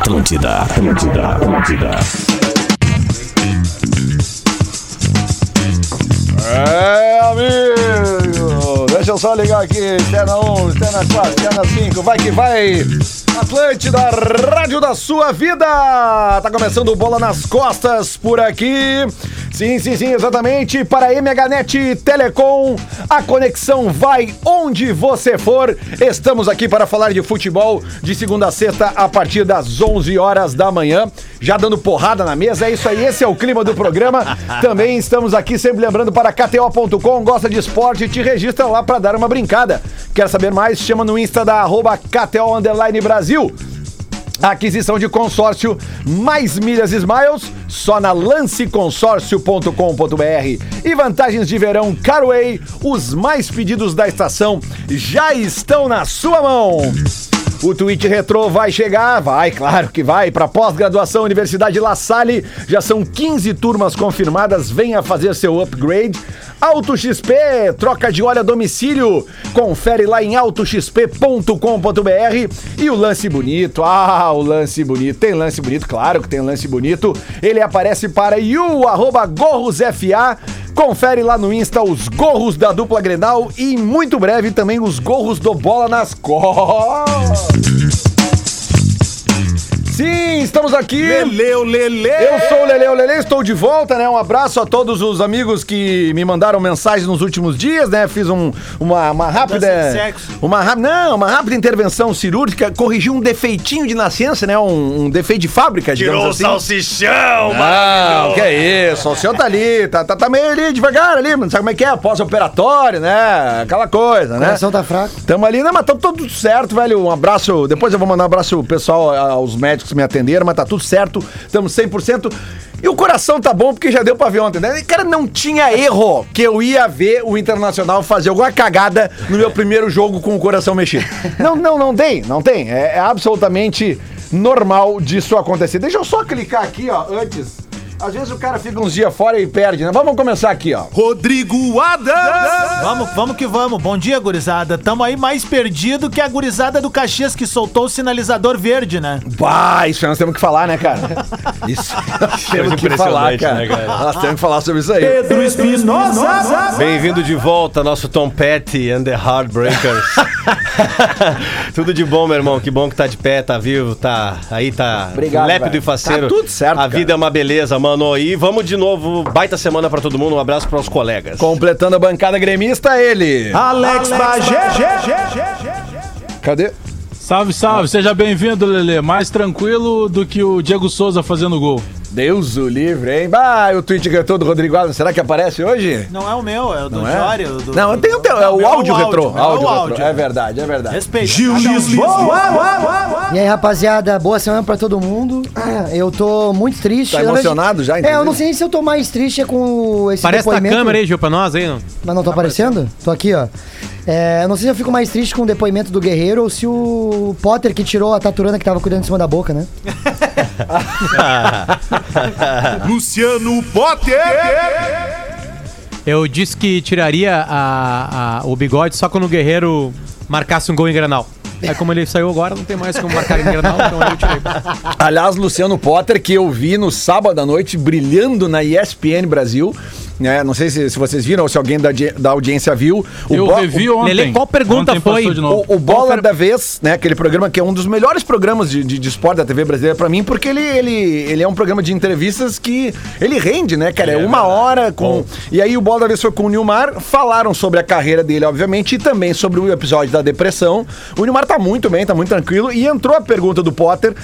Atlântida, Atlântida, Atlântida. É, amigo! Deixa eu só ligar aqui. Externa 1, externa 4, externa 5. Vai que vai! Atlântida, rádio da sua vida! Tá começando Bola nas Costas por aqui. Sim, sim, sim, exatamente. Para a MHNet Telecom, a conexão vai onde você for. Estamos aqui para falar de futebol de segunda a sexta a partir das 11 horas da manhã. Já dando porrada na mesa, é isso aí, esse é o clima do programa. Também estamos aqui sempre lembrando para KTO.com, gosta de esporte, te registra lá para dar uma brincada. Quer saber mais? Chama no Insta da arroba KTO Underline Aquisição de consórcio mais milhas Smiles só na lanceconsórcio.com.br e vantagens de verão Carway, os mais pedidos da estação já estão na sua mão. O Twitch Retro vai chegar, vai, claro que vai, para pós-graduação Universidade La Salle. Já são 15 turmas confirmadas, venha fazer seu upgrade. Auto XP, troca de óleo a domicílio. Confere lá em autoxp.com.br. E o lance bonito, ah, o lance bonito. Tem lance bonito, claro que tem lance bonito. Ele aparece para you, arroba gorrosfa. Confere lá no Insta os gorros da dupla Grenal e muito breve também os gorros do Bola nas Costas. Sim, estamos aqui. Leleu, Lele! Eu sou o Leleu Lele, estou de volta, né? Um abraço a todos os amigos que me mandaram mensagens nos últimos dias, né? Fiz um, uma, uma rápida. Mudança de sexo. Uma, não, uma rápida intervenção cirúrgica, corrigiu um defeitinho de nascença, né? Um, um defeito de fábrica, digamos Tirou o assim. salsichão, Não, que é isso, o senhor tá ali, tá, tá, tá meio ali devagar ali, mas sabe como é que é? Pós-operatório, né? Aquela coisa, né? coração tá fraco. Tamo ali, né? Mas tá tudo certo, velho. Um abraço. Depois eu vou mandar um abraço pro pessoal, aos médicos que me atenderam, mas tá tudo certo. Estamos 100%. E o coração tá bom porque já deu pra ver ontem, né? Cara, não tinha erro que eu ia ver o Internacional fazer alguma cagada no meu primeiro jogo com o coração mexido. Não, não, não tem, não tem. É, é absolutamente normal disso acontecer. Deixa eu só clicar aqui, ó, antes. Às vezes o cara fica uns dias fora e perde, né? Vamos começar aqui, ó. Rodrigo Adams! Vamos, vamos que vamos. Bom dia, gurizada. Tamo aí mais perdido que a gurizada do Caxias que soltou o sinalizador verde, né? Bah, isso nós temos que falar, né, cara? Isso nós temos que falar, cara. né, cara? Nós temos que falar sobre isso aí. Pedro Espinosa. Bem-vindo de volta, nosso Tom Petty and the Heartbreakers. Tudo de bom, meu irmão. Que bom que tá de pé, tá vivo, tá aí, tá Obrigado, lépido velho. e faceiro. Tá tudo certo, A cara. vida é uma beleza, mano. E vamos de novo. Baita semana pra todo mundo. Um abraço pros colegas. Completando a bancada gremista, ele. Alex Bagé. Cadê? Salve, salve, seja bem-vindo, Lelê. Mais tranquilo do que o Diego Souza fazendo gol. Deus o livre, hein? Bah, o tweet retrô do Rodrigo Alves, será que aparece hoje? Não é o meu, é o do Não é? Jório. do- Não, tem o teu, é Não, o meu áudio retrô. é o Áudio áudio. retrô. É verdade, é verdade. Respeita. Gil um- Lisboa! E aí, rapaziada, boa semana pra todo mundo. Eu tô muito triste. Tá emocionado já, É, inclusive? eu não sei se eu tô mais triste é com esse Parece a depoimento. câmera aí, Gil, pra nós aí. Não. Mas não tô aparecendo? Tô aqui, ó. É, não sei se eu fico mais triste com o depoimento do Guerreiro ou se o Potter que tirou a taturana que tava cuidando em cima da boca, né? Luciano Potter! Eu disse que tiraria a- a- o bigode só quando o Guerreiro marcasse um gol em Granal. Aí como ele saiu agora, não tem mais como marcar em Granal, então eu tirei. Aliás, Luciano Potter, que eu vi no sábado à noite brilhando na ESPN Brasil. Né? Não sei se, se vocês viram ou se alguém da, da audiência viu. O eu revi o- ontem. Lelê, qual pergunta Ontem foi? O, o Bola da Vez, né? Aquele programa que é um dos melhores programas de, de, de esporte da TV brasileira pra mim, porque ele, ele, ele é um programa de entrevistas que ele rende, né, cara? É, uma hora com. E aí o Bola da Vez foi com o Nilmar, falaram sobre a carreira dele, obviamente, e também sobre o episódio da depressão. O Nilmar tá muito bem, tá muito tranquilo. E entrou a pergunta do Potter.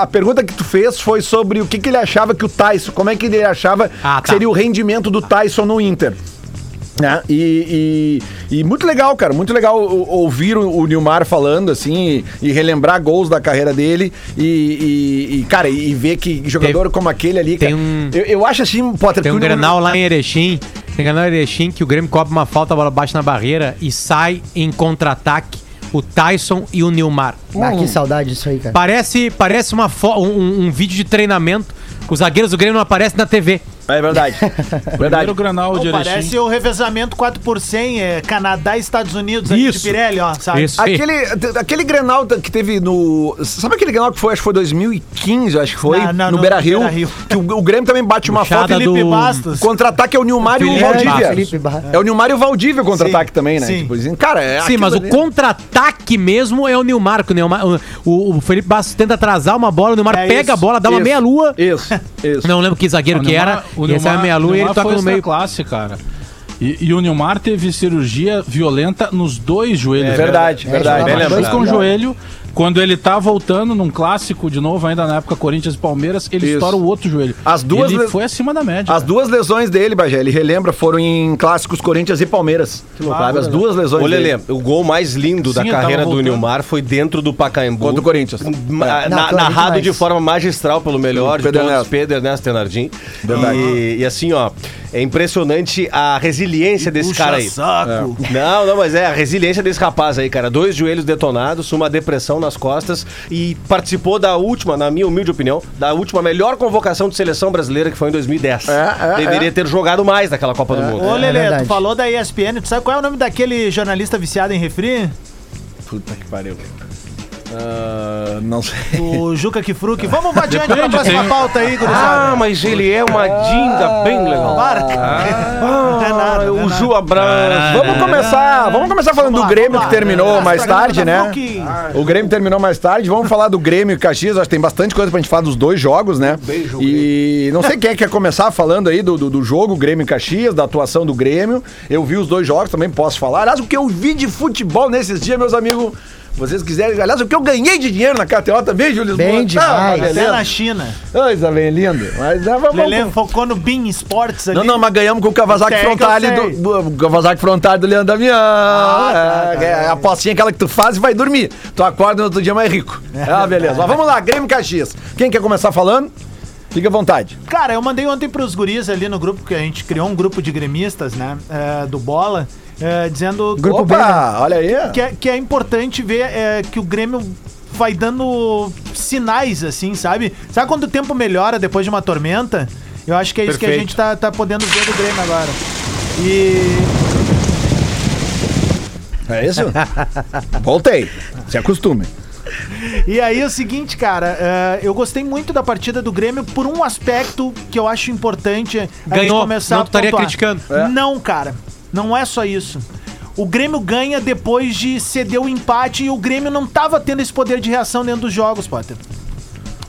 A, pergunta que tu fez foi sobre o que, que ele achava que o Tyson, como é que ele achava Ah, que tá. seria o rendimento do Tyson no Inter. Né? E, e- e muito legal, cara, muito legal ouvir o, o Nilmar falando assim e, e relembrar gols da carreira dele e, e- e, cara, e ver que jogador como aquele ali, tem cara, um- eu, eu acho assim, Potter, Tem um Granal lá em Erechim. Tem um Granal em Erechim que o Grêmio cobra uma falta, a bola bate na barreira e sai em contra-ataque o Tyson e o Nilmar. Ah, que saudade disso aí, cara. Parece, parece uma um, um vídeo de treinamento. Os zagueiros do Grêmio não aparecem na TV. É verdade. verdade. Primeiro Granal de Pô, Erechim. parece o revezamento 4 por 100, é Canadá e Estados Unidos ali de Isso. Pirelli, ó, sabe? Isso. Aquele, aquele Grenal que teve no. Sabe aquele Grenal que foi? Acho que foi 2015, acho que foi. Não, não, no no Beira Rio. Beira-Rio. Que o, o Grêmio também bate uma Puxada foto. Felipe do- Bastos. Contra-ataque é o Nilmar e o Valdívia. É o Nilmar e o Valdívia o contra-ataque também, né? sim. Tipo, assim, cara, é Sim, mas o ali. contra-ataque mesmo é o Nilmar. que O, Nilmar, o, o- o Felipe Bastos tenta atrasar uma bola, o Nilmar É pega isso, a bola, dá uma Isso, meia-lua. Isso, isso. Não lembro que zagueiro O que Nilmar- E essa é a meia-lua e ele toca foi no meio. classe, cara. E, e o Nilmar teve cirurgia violenta nos dois joelhos. É verdade, É, verdade. Bem dois com o joelho. Quando ele tá voltando num clássico de novo, ainda na época Corinthians e Palmeiras, ele Isso. estoura o outro joelho. As duas Ele le- foi acima da média. As duas lesões dele, Bagé, ele relembra, foram em clássicos Corinthians e Palmeiras. Que loucura. As duas lesões Ô, dele. O gol mais lindo Sim, da carreira do. Nilmar foi dentro do Pacaembu. Contra o Corinthians. É. na- Não, claro, narrado de forma magistral pelo melhor de Pedro todos, Ernesto. Pedro Ernesto Tenardim. E, e assim, ó, é impressionante a resiliência desse Puxa cara aí. saco. Não, não, mas é a resiliência desse rapaz aí, cara. Dois joelhos detonados, uma depressão nas costas e participou da última, na minha humilde opinião, da última melhor convocação de seleção brasileira que foi em 2010. É, é, Deveria é. ter jogado mais naquela Copa do Mundo. Ô, É Lelê, tu falou da ESPN, tu sabe qual é o nome daquele jornalista viciado em refri? Puta que pariu. Ah, não sei. O Juca Kifruki. Vamos adiante pra Depende, próxima tem- pauta aí, Ah, gurizada. mas ele é uma dinga bem legal. Barca. não é nada, é o nada. Ju Abrão. Vamos começar, vamos começar falando Vamos do lá, Grêmio vamos que terminou mais tarde, né? O Grêmio terminou mais tarde. Vamos falar do Grêmio e Caxias. Acho que tem bastante coisa pra gente falar dos dois jogos, né? E não sei quem é que quer começar falando aí do, do, do jogo Grêmio e Caxias, da atuação do Grêmio. Eu vi os dois jogos, também posso falar. Aliás, o que eu vi de futebol nesses dias, meus amigos. Vocês quiserem. Aliás, o que eu ganhei de dinheiro na KTO também, Júlio Bem Lisboa. demais. uma Até na. China. Coisa bem linda. Mas ah, vamos, Lelê focou no Bean Sports ali. não, não, mas ganhamos com o Kawasaki que eu Frontale sei. do, do Kawasaki Frontale do Leandro Damião. tá, é, tá, é a apostinha aquela que tu faz e vai dormir. Tu acorda no outro dia mais rico. Ah, beleza. Mas vamos lá, Grêmio Caxias. Quem quer começar falando? Fica à vontade. Cara, eu mandei ontem pros guris ali no grupo, que a gente criou um grupo de gremistas, né? é, do Bola, é, dizendo Grupo B, Opa, olha aí. que é, que é importante ver é, que o Grêmio vai dando sinais, assim, sabe? Sabe quando o tempo melhora depois de uma tormenta? Eu acho que é isso que a Perfeito. gente tá, tá podendo ver do Grêmio agora. E. É isso? Voltei. Se acostume. E aí é o seguinte, cara, é, eu gostei muito da partida do Grêmio por um aspecto que eu acho importante a gente Ganhou, começar não a estaria pontuar. criticando. É. Não, cara, não é só isso. O Grêmio ganha depois de ceder o empate e o Grêmio não tava tendo esse poder de reação dentro dos jogos, Potter.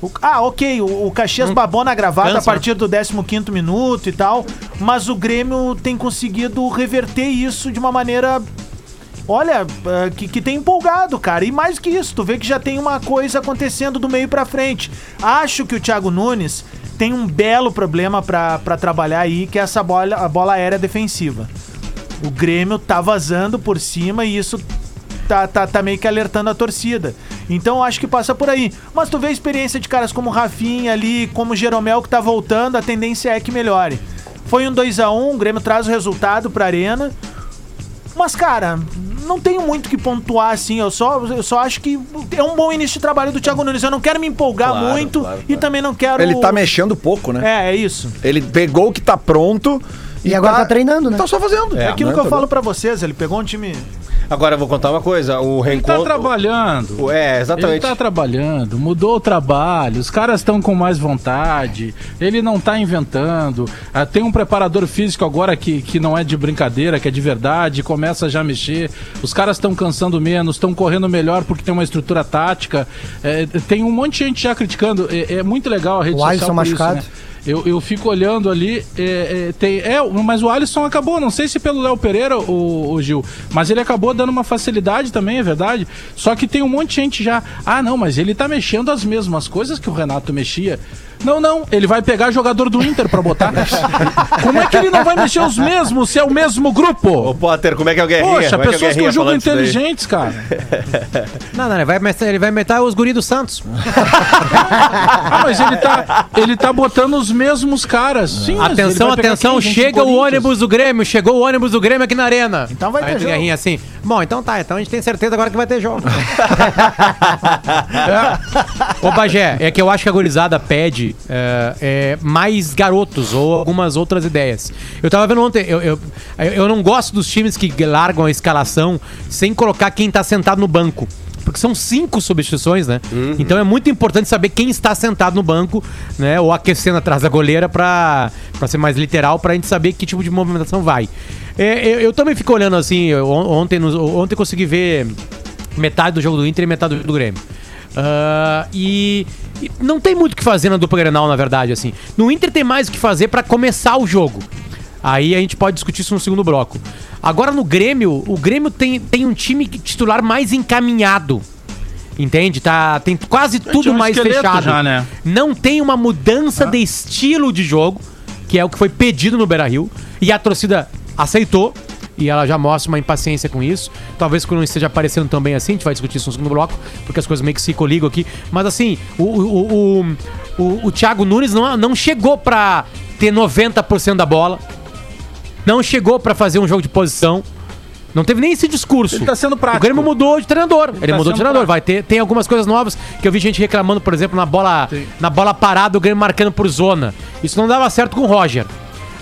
O- ah, ok, o, o Caxias babou na gravata cansa, a partir do 15º minuto e tal, mas o Grêmio tem conseguido reverter isso de uma maneira Olha, eh, que, que tem empolgado, cara. E mais que isso, tu vê que já tem uma coisa acontecendo do meio pra frente. Acho que o Thiago Nunes tem um belo problema pra pra trabalhar aí, que é essa bola, a bola aérea defensiva. O Grêmio tá vazando por cima e isso tá, tá, tá meio que alertando a torcida. Então eu acho que passa por aí. Mas tu vê a experiência de caras como o Rafinha ali, como o Jeromel que tá voltando, a tendência é que melhore. Foi um 2 a 1 o Grêmio traz o resultado pra Arena. Mas, cara, não tenho muito que pontuar assim. Eu só, eu só acho que é um bom início de trabalho do Thiago Nunes. Eu não quero me empolgar Claro, muito claro, e também não quero. Ele tá mexendo pouco, né? É, é isso. Ele pegou o que tá pronto E agora tá treinando, né? Tá só fazendo. É, aquilo Né? que eu Tá falo pra vocês. Ele pegou um time. Agora eu vou contar uma coisa. O Ele tá reencontro. trabalhando. É, Ele exatamente. tá trabalhando, mudou o trabalho, os caras estão com mais vontade, ele não tá inventando. Ah, tem um preparador físico agora que, que não é de brincadeira, que é de verdade, começa já a mexer. Os caras estão cansando menos, estão correndo melhor porque tem uma estrutura tática. É, tem um monte de gente já criticando. É, é muito legal a rede O social. Alisson por isso, machucado. né? Eu, eu fico olhando ali, é, é, tem, é, mas o Alisson acabou, não sei se pelo Léo Pereira, o, o Gil, mas ele acabou dando uma facilidade também, é verdade. Só que tem um monte de gente já, ah não, mas ele tá mexendo as mesmas coisas que o Renato mexia. Não, não, ele vai pegar jogador do Inter pra botar. Como é que ele não vai mexer os mesmos se é o mesmo Ô, grupo? Potter, como é que é o Guerrinha? Poxa, Como é que é pessoas que falando isso daí? inteligentes, cara. Não, não, ele vai, meter- ele vai meter os guri do Santos. Ah, mas ele tá, ele tá botando os mesmos caras. Sim, atenção, atenção, chega o ônibus do Grêmio, chegou o ônibus do Grêmio aqui na arena. Então vai ter Aí jogo. Guerrinha assim. Bom, então tá, então a gente tem certeza agora que vai ter jogo. Ô Bagé, é que eu acho que a gurizada pede É, é, mais garotos ou algumas outras ideias. Eu tava vendo ontem, eu, eu, eu não gosto dos times que largam a escalação sem colocar quem tá sentado no banco. Porque são cinco substituições, né? Então é muito importante saber quem está sentado no banco, né? Ou aquecendo atrás da goleira pra ser mais literal, pra gente saber que tipo de movimentação vai. É, eu, eu também fico olhando assim, eu- on- ontem, ontem consegui ver metade do jogo do Inter e metade do jogo do Grêmio. Ah, e, e não tem muito o que fazer na dupla Grenal, na verdade, assim. No Inter tem mais o que fazer pra começar o jogo. Aí a gente pode discutir isso no segundo bloco. Agora no Grêmio, o Grêmio tem, tem um time titular mais encaminhado. Entende? Tá, tem quase tudo um mais fechado. já, né? Não tem uma mudança de estilo de jogo, que é o que foi pedido no Beira Rio. E a torcida aceitou. E ela já mostra uma impaciência com isso. Talvez quando esteja aparecendo também assim, a gente vai discutir isso no segundo bloco, porque as coisas meio que se coligam aqui. Mas assim, o, o, o, o, Thiago Nunes não, não chegou pra ter 90% da bola. Não chegou pra fazer um jogo de posição. Não teve nem esse discurso. Ele tá sendo prático. O Grêmio mudou de treinador. Ele, tá mudou de treinador. prático. Vai ter, tem algumas coisas novas que eu vi gente reclamando, por exemplo, na bola, na bola parada, o Grêmio marcando por zona. Isso não dava certo com o Roger.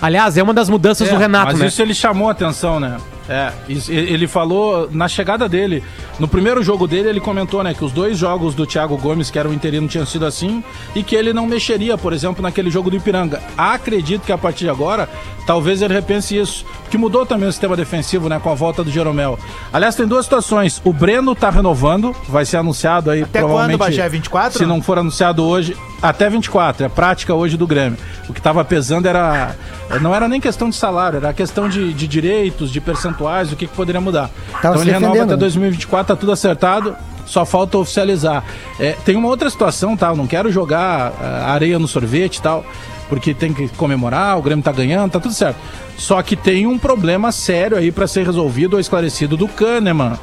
Aliás, é uma das mudanças do Renato, mas né? isso ele chamou a atenção, né? É, ele falou na chegada dele, no primeiro jogo dele, ele comentou, né, que os dois jogos do Thiago Gomes, que era o interino, tinham sido assim, e que ele não mexeria, por exemplo, naquele jogo do Ipiranga. Acredito que a partir de agora, talvez ele repense isso, porque mudou também o sistema defensivo, né, com a volta do Jeromel. Aliás, tem duas situações. O Breno tá renovando, vai ser anunciado aí Até provavelmente. quando, Bagé? 24? Se não for anunciado hoje, até 24, é prática hoje do Grêmio. O que estava pesando era. Não era nem questão de salário, era questão de, de direitos, de percentuais, o que, que poderia mudar. Tava então ele renova defendendo, até né? 2024, tá tudo acertado. Só falta oficializar. É, tem uma outra situação, tá? Eu não quero jogar ah, areia no sorvete e tal, porque tem que comemorar, o Grêmio tá ganhando, tá tudo certo. Só que tem um problema sério aí para ser resolvido ou esclarecido do Kahneman.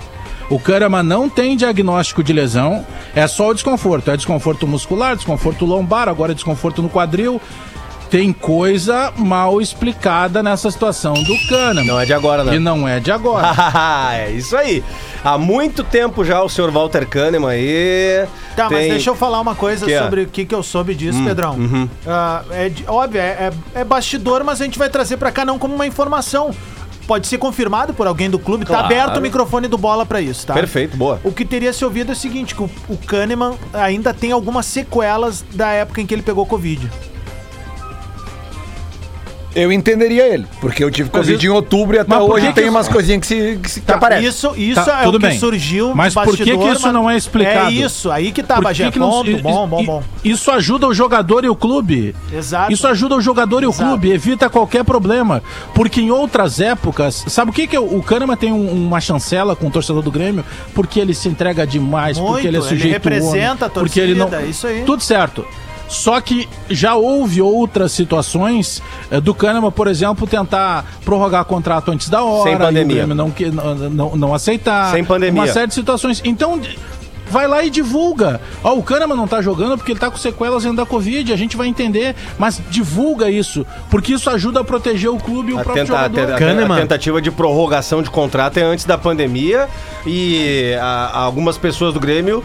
O Kahneman não tem diagnóstico de lesão, é só o desconforto. É desconforto muscular, desconforto lombar, agora é desconforto no quadril. Tem coisa mal explicada nessa situação do Kahneman. Não é de agora, né? E não é de agora. é isso aí. Há muito tempo já o senhor Walter Kahneman aí. Tá, mas tem- deixa eu falar uma coisa Que é? sobre o que, que eu soube disso, Pedrão. uhum. Ah, é óbvio, é, é- é bastidor, mas a gente vai trazer pra cá não como uma informação. Pode ser confirmado por alguém do clube. Claro. Tá aberto o microfone do bola pra isso, tá? Perfeito, boa. O que teria se ouvido é o seguinte, que o, o Kahneman ainda tem algumas sequelas da época em que ele pegou Covid. Eu entenderia ele, porque eu tive Mas Covid isso- em outubro e até Mas por hoje que que tem isso- umas coisinhas que se, que se que Tá, aparecem. Isso, isso Tá, é tudo o que bem. surgiu Mas por que que isso mas- não é explicado? É isso, aí que tá, Por Bagé. que que não- Ponto, i- bom, i- bom, bom. Isso ajuda o jogador e o clube. Exato. Isso ajuda o jogador e o Exato. clube, evita qualquer problema. Porque em outras épocas, sabe o que que é o o Kahneman tem um- uma chancela com o torcedor do Grêmio? Porque ele se entrega demais, Muito, porque ele é ele sujeito representa a porque ele não torcida, isso aí. Tudo certo. Só que já houve outras situações eh, do Kahneman, por exemplo, tentar prorrogar contrato antes da hora, Sem e o pandemia. Não, que- não, não, aceitar. Sem pandemia. Uma série de situações. Então, vai lá e divulga. Ó, o Kahneman não tá jogando porque ele tá com sequelas ainda da Covid, a gente vai entender, mas divulga isso, porque isso ajuda a proteger o clube e o A, próprio tenta- a jogador. a- Kahneman. a tentativa de prorrogação de contrato é antes da pandemia e a- algumas pessoas do Grêmio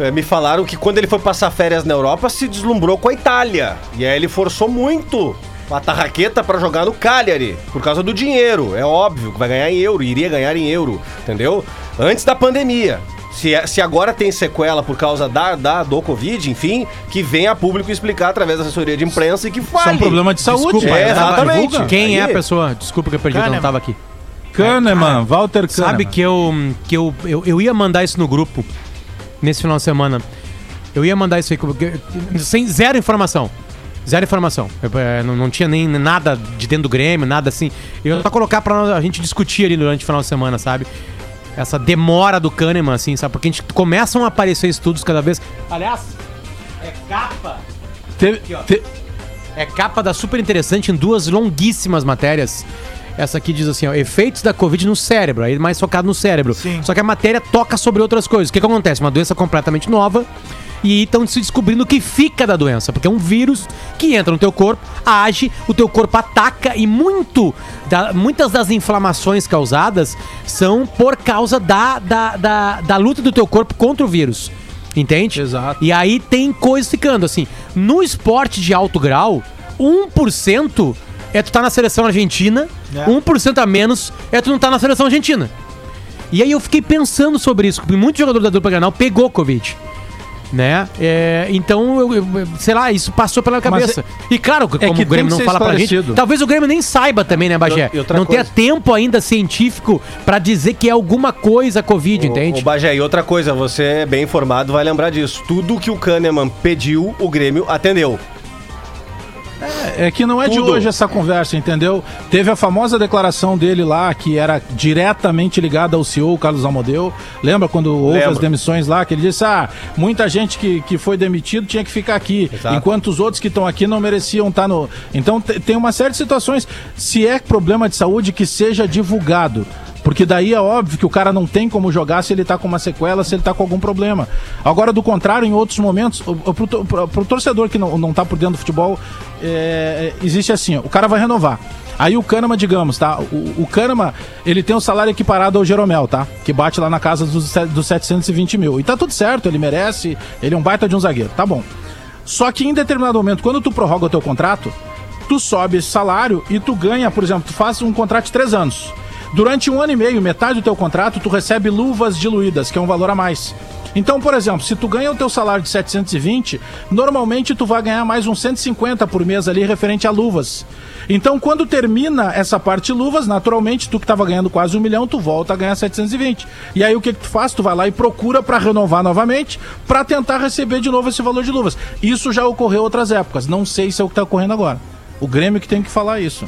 eh, me falaram que quando ele foi passar férias na Europa se deslumbrou com a Itália e aí ele forçou muito a tarraqueta pra jogar no Cagliari por causa do dinheiro. É óbvio que vai ganhar em euro, iria ganhar em euro, entendeu? Antes da pandemia. Se, é- se agora tem sequela por causa da, da- do Covid, enfim, que venha a público explicar através da assessoria de imprensa e que Isso é fale. um problema de saúde. Desculpa, É, eu tava- exatamente. Quem é a Aí- pessoa? Desculpa que eu perdi, eu não Kahneman. tava aqui. Kahneman, Walter Kahneman. Sabe que eu, que eu, eu, eu ia mandar isso no grupo nesse final de semana. Eu ia mandar isso aí sem zero informação. Zero informação. Eu, eh, não, não tinha nem nada de dentro do Grêmio, nada assim. Eu ia só colocar pra a gente discutir ali durante o final de semana, sabe? Essa demora do Kahneman, assim, sabe? Porque a gente começam a aparecer estudos cada vez. Aliás, é capa. Teve- ó. te- É capa da super interessante em duas longuíssimas matérias. Essa aqui diz assim, ó, efeitos da Covid no cérebro, aí mais focado no cérebro. Sim. Só que a matéria toca sobre outras coisas. O que, que acontece? Uma doença completamente nova e estão se descobrindo o que fica da doença, porque é um vírus que entra no teu corpo, age, o teu corpo ataca e muito da- muitas das inflamações causadas são por causa da, da, da, da luta do teu corpo contra o vírus. Entende? Exato. E aí tem coisas ficando assim. No esporte de alto grau, 1% é tu tá na seleção argentina, É. 1% a menos é tu não tá na seleção argentina. E aí eu fiquei pensando sobre isso, porque muito jogador da dupla Granal pegou Covid. Né? É, então, eu, eu- sei lá, isso passou pela cabeça. e claro, como que o Grêmio não fala pra gente, talvez o Grêmio nem saiba também, né, Bagé? E outra não tenha coisa. tempo ainda científico pra dizer que é alguma coisa Covid, O entende? Bagé, e outra coisa, você é bem informado, vai lembrar disso. Tudo que o Kahneman pediu, o Grêmio atendeu. É que não é de Tudo. hoje essa conversa, entendeu? Teve a famosa declaração dele lá, que era diretamente ligada ao CEO, Carlos Amodeu. Lembra quando houve Lembro. as demissões lá? Que ele disse: ah, muita gente que, que foi demitido tinha que ficar aqui, Exato. enquanto os outros que estão aqui não mereciam estar no. Então te- tem uma série de situações. Se é problema de saúde, que seja divulgado. Porque daí é óbvio que o cara não tem como jogar se ele tá com uma sequela, se ele tá com algum problema. Agora, do contrário, em outros momentos, pro, pro- pro torcedor que não, não tá por dentro do futebol, é, existe assim, o cara vai renovar. Aí o Kahneman, digamos, tá? O, o Kahneman, ele tem o salário equiparado ao Jeromel, tá? Que bate lá na casa dos, dos 720 mil. E tá tudo certo, ele merece, ele é um baita de um zagueiro, tá bom. Só que em determinado momento, quando tu prorroga o teu contrato, tu sobe esse salário e tu ganha, por exemplo, tu faz um contrato de três anos. Durante um ano e meio, metade do teu contrato, tu recebe luvas diluídas, que é um valor a mais. Então, por exemplo, se tu ganha o teu salário de 720, normalmente tu vai ganhar mais uns 150 por mês ali referente a luvas. Então, quando termina essa parte luvas, naturalmente, tu que estava ganhando quase um milhão, tu volta a ganhar 720. E aí o que, que tu faz? Tu vai lá e procura para renovar novamente, para tentar receber de novo esse valor de luvas. Isso já ocorreu outras épocas. Não sei se é o que está ocorrendo agora. O Grêmio que tem que falar isso.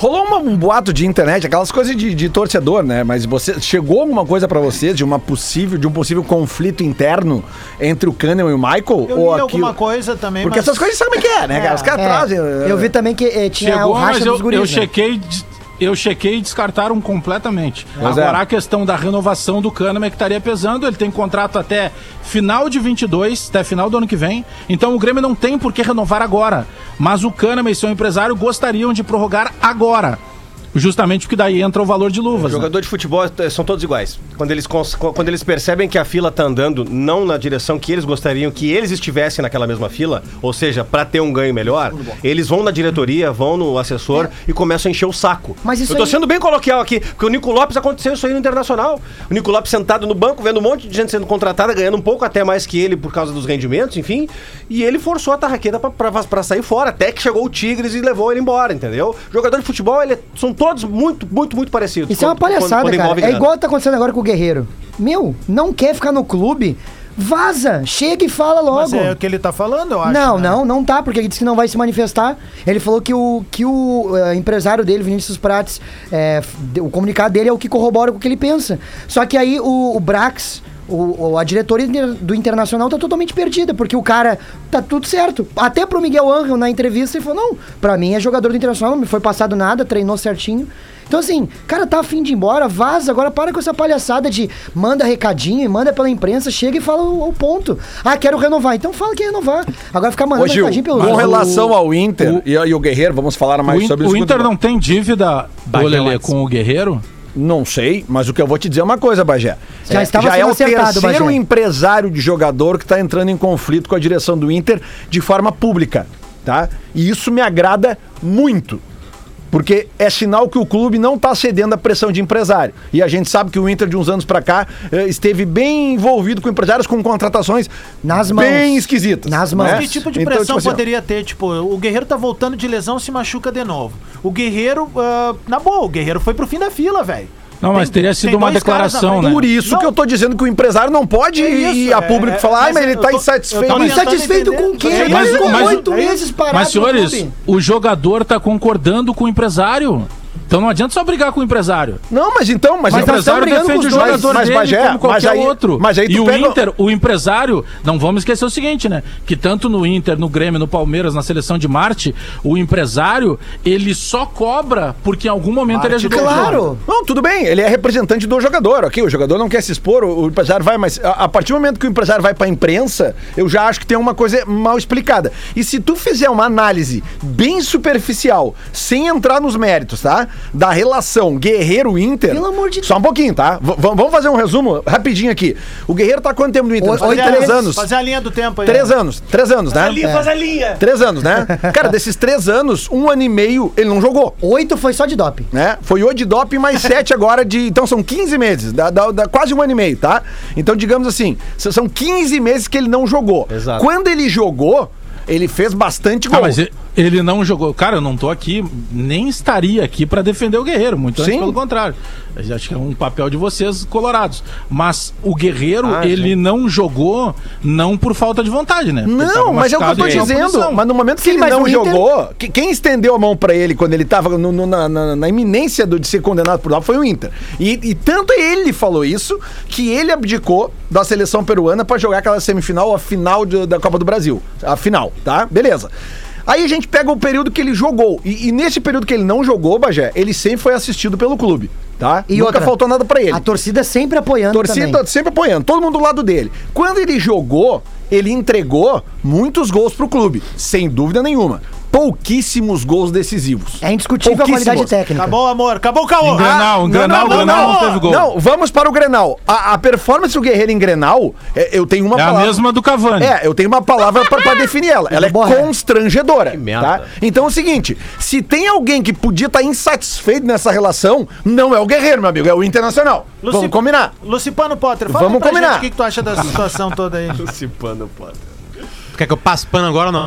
Rolou uma- um boato de internet, aquelas coisas de, de torcedor, né? Mas você chegou alguma coisa pra vocês de uma possível, de um possível conflito interno entre o Kahneman e o Michael? Eu li ou alguma aquilo... coisa também, Porque mas... essas coisas sabem o que é, né, cara? Os caras É, trazem. eu vi também que eh, tinha Chegou, o racha mas eu, dos guris, eu né? chequei. de- Eu chequei e descartaram completamente. Pois Agora é. a questão da renovação do Kahneman é que estaria pesando. Ele tem contrato até final de 22, até final do ano que vem. Então o Grêmio não tem por que renovar agora. Mas o Kahneman e seu empresário gostariam de prorrogar agora. Justamente porque daí entra o valor de luvas. né? Jogador de futebol eh, são todos iguais. Quando eles, quando eles percebem que a fila tá andando não na direção que eles gostariam que eles estivessem naquela mesma fila, ou seja, para ter um ganho melhor, eles vão na diretoria, vão no assessor e começam a encher o saco. Mas isso Eu tô aí- sendo bem coloquial aqui, porque o Nico Lopes aconteceu isso aí no Internacional. O Nico Lopes sentado no banco, vendo um monte de gente sendo contratada, ganhando um pouco até mais que ele por causa dos rendimentos, enfim. E ele forçou a tarraqueta pra sair fora, até que chegou o Tigres e levou ele embora, entendeu? Jogador de futebol, ele é- são todos muito, muito, muito parecidos. Isso é uma quando- palhaçada, quando cara. É igual tá acontecendo agora com o Guerreiro. Meu, não quer ficar no clube? Vaza! Chega e fala logo. Mas é o que ele tá falando, eu acho. não, né? não, não tá, porque ele disse que não vai se manifestar. Ele falou que o, que o eh, empresário dele, Vinícius Prates, de- o comunicado dele é o que corrobora com o que ele pensa. Só que aí o, o Brax, o, o- a diretoria inter- do Internacional tá totalmente perdida, porque o cara tá tudo certo. Até pro Miguel Angel na entrevista ele falou: não, pra mim é jogador do Internacional, não me foi passado nada, treinou certinho. Então, assim, cara, tá afim de ir embora, vaza. Agora para com essa palhaçada de manda recadinho, manda pela imprensa, chega e fala o, o ponto. Ah, quero renovar. Então fala que renovar. Agora ficar mandando Ô, Gil, recadinho pelo com relação ao Inter o- e, e o Guerreiro, vamos falar mais O, sobre o isso. Inter quando- não tem dívida, Bagé ô, Lelê, Watts. com o Guerreiro? Não sei, mas o que eu vou te dizer é uma coisa, Bagé. Já estava já é o terceiro Bagé. empresário de jogador que está entrando em conflito com a direção do Inter de forma pública, tá? E isso me agrada muito. Porque é sinal que o clube não está cedendo à pressão de empresário. E a gente sabe que o Inter, de uns anos para cá, eh, esteve bem envolvido com empresários com contratações Nas mãos. bem esquisitas. Nas mãos. né? Que tipo de Então, pressão tipo assim, poderia ter? Tipo, o Guerreiro tá voltando de lesão, se machuca de novo. O Guerreiro, ah, na boa, o Guerreiro foi pro fim da fila, velho. Não, mas Tem- teria sido uma declaração, né? Por isso Não. que eu tô dizendo que o empresário não pode É ir isso, a é- público é- falar, ai, mas mas ele tá tô- insatisfeito. tô Insatisfeito com quem? Mas- Ele mas- ficou mas- oito meses parado Mas, no senhores, o jogador tá concordando com o empresário. Então não adianta só brigar com o empresário. Não, mas então, mas, Mas o empresário defende o jogador Mas, dele Bagé, como qualquer mas aí- outro. mas aí e o pega- Inter, o empresário, não vamos esquecer o seguinte, né? Que tanto no Inter, no Grêmio, no Palmeiras, na seleção de Marte, o empresário, ele só cobra porque em algum momento ele ajudou. Claro! Não, tudo bem, ele é representante do jogador, ok? O jogador não quer se expor, o, o empresário vai, mas a, a partir do momento que o empresário vai pra imprensa, eu já acho que tem uma coisa mal explicada. E se tu fizer uma análise bem superficial, sem entrar nos méritos, tá? Da relação Guerreiro-Inter. Pelo amor de Só um pouquinho, tá? V- vamos fazer um resumo rapidinho aqui. O Guerreiro tá há quanto tempo no Inter? Oito Faz anos. três anos. Fazer a linha do tempo aí. Três né? anos. Três anos, né? faz a linha. Três anos, né? Cara, desses três anos, um ano e meio ele não jogou. Oito foi só de doping. Né? Foi oito de doping mais sete agora de. Então são 15 meses, dá, dá- dá quase um ano e meio, tá? Então, digamos assim, são 15 meses que ele não jogou. Exato. Quando ele jogou, ele fez bastante gol. Ah, mas e- ele não jogou. Cara, eu não tô aqui, nem estaria aqui pra defender o Guerreiro, muito antes Sim. pelo contrário. Eu acho que é um papel de vocês, colorados. Mas o Guerreiro, Ah, ele não jogou não por falta de vontade, né? Porque Não, mas é o que eu tô dizendo. Mas no momento que Sim, ele não Inter- jogou, que- quem estendeu a mão pra ele quando ele tava no- no- na, na- na iminência do- de ser condenado por lá foi o Inter. E, e tanto ele falou isso que ele abdicou da seleção peruana pra jogar aquela semifinal, a final de- da Copa do Brasil. A final, tá? Beleza. Aí a gente pega o período que ele jogou. E, e nesse período que ele não jogou, Bagé, ele sempre foi assistido pelo clube, tá? E Nunca outra, faltou nada pra ele. A torcida sempre apoiando Torcida também. sempre apoiando, todo mundo do lado dele. Quando ele jogou, ele entregou muitos gols pro clube, sem dúvida nenhuma. Pouquíssimos gols decisivos. É indiscutível a qualidade técnica. Acabou, amor. Acabou o caô. Em Grenal, em Grenal, não, Grenal não, não teve gol. Não, vamos para o Grenal. A, a performance do Guerreiro em Grenal, é, eu tenho uma É a palavra. mesma do Cavani. É, eu tenho uma palavra pra, pra definir ela. Ela é constrangedora. merda. Tá? Então é o seguinte: se tem alguém que podia estar insatisfeito nessa relação, não é o Guerreiro, meu amigo, é o Internacional. Luci- Vamos combinar. Lucipano Potter, fala Vamos pra combinar. o que, que tu acha dessa situação toda aí. Participando, pode. Quer que eu passe pano agora ou não?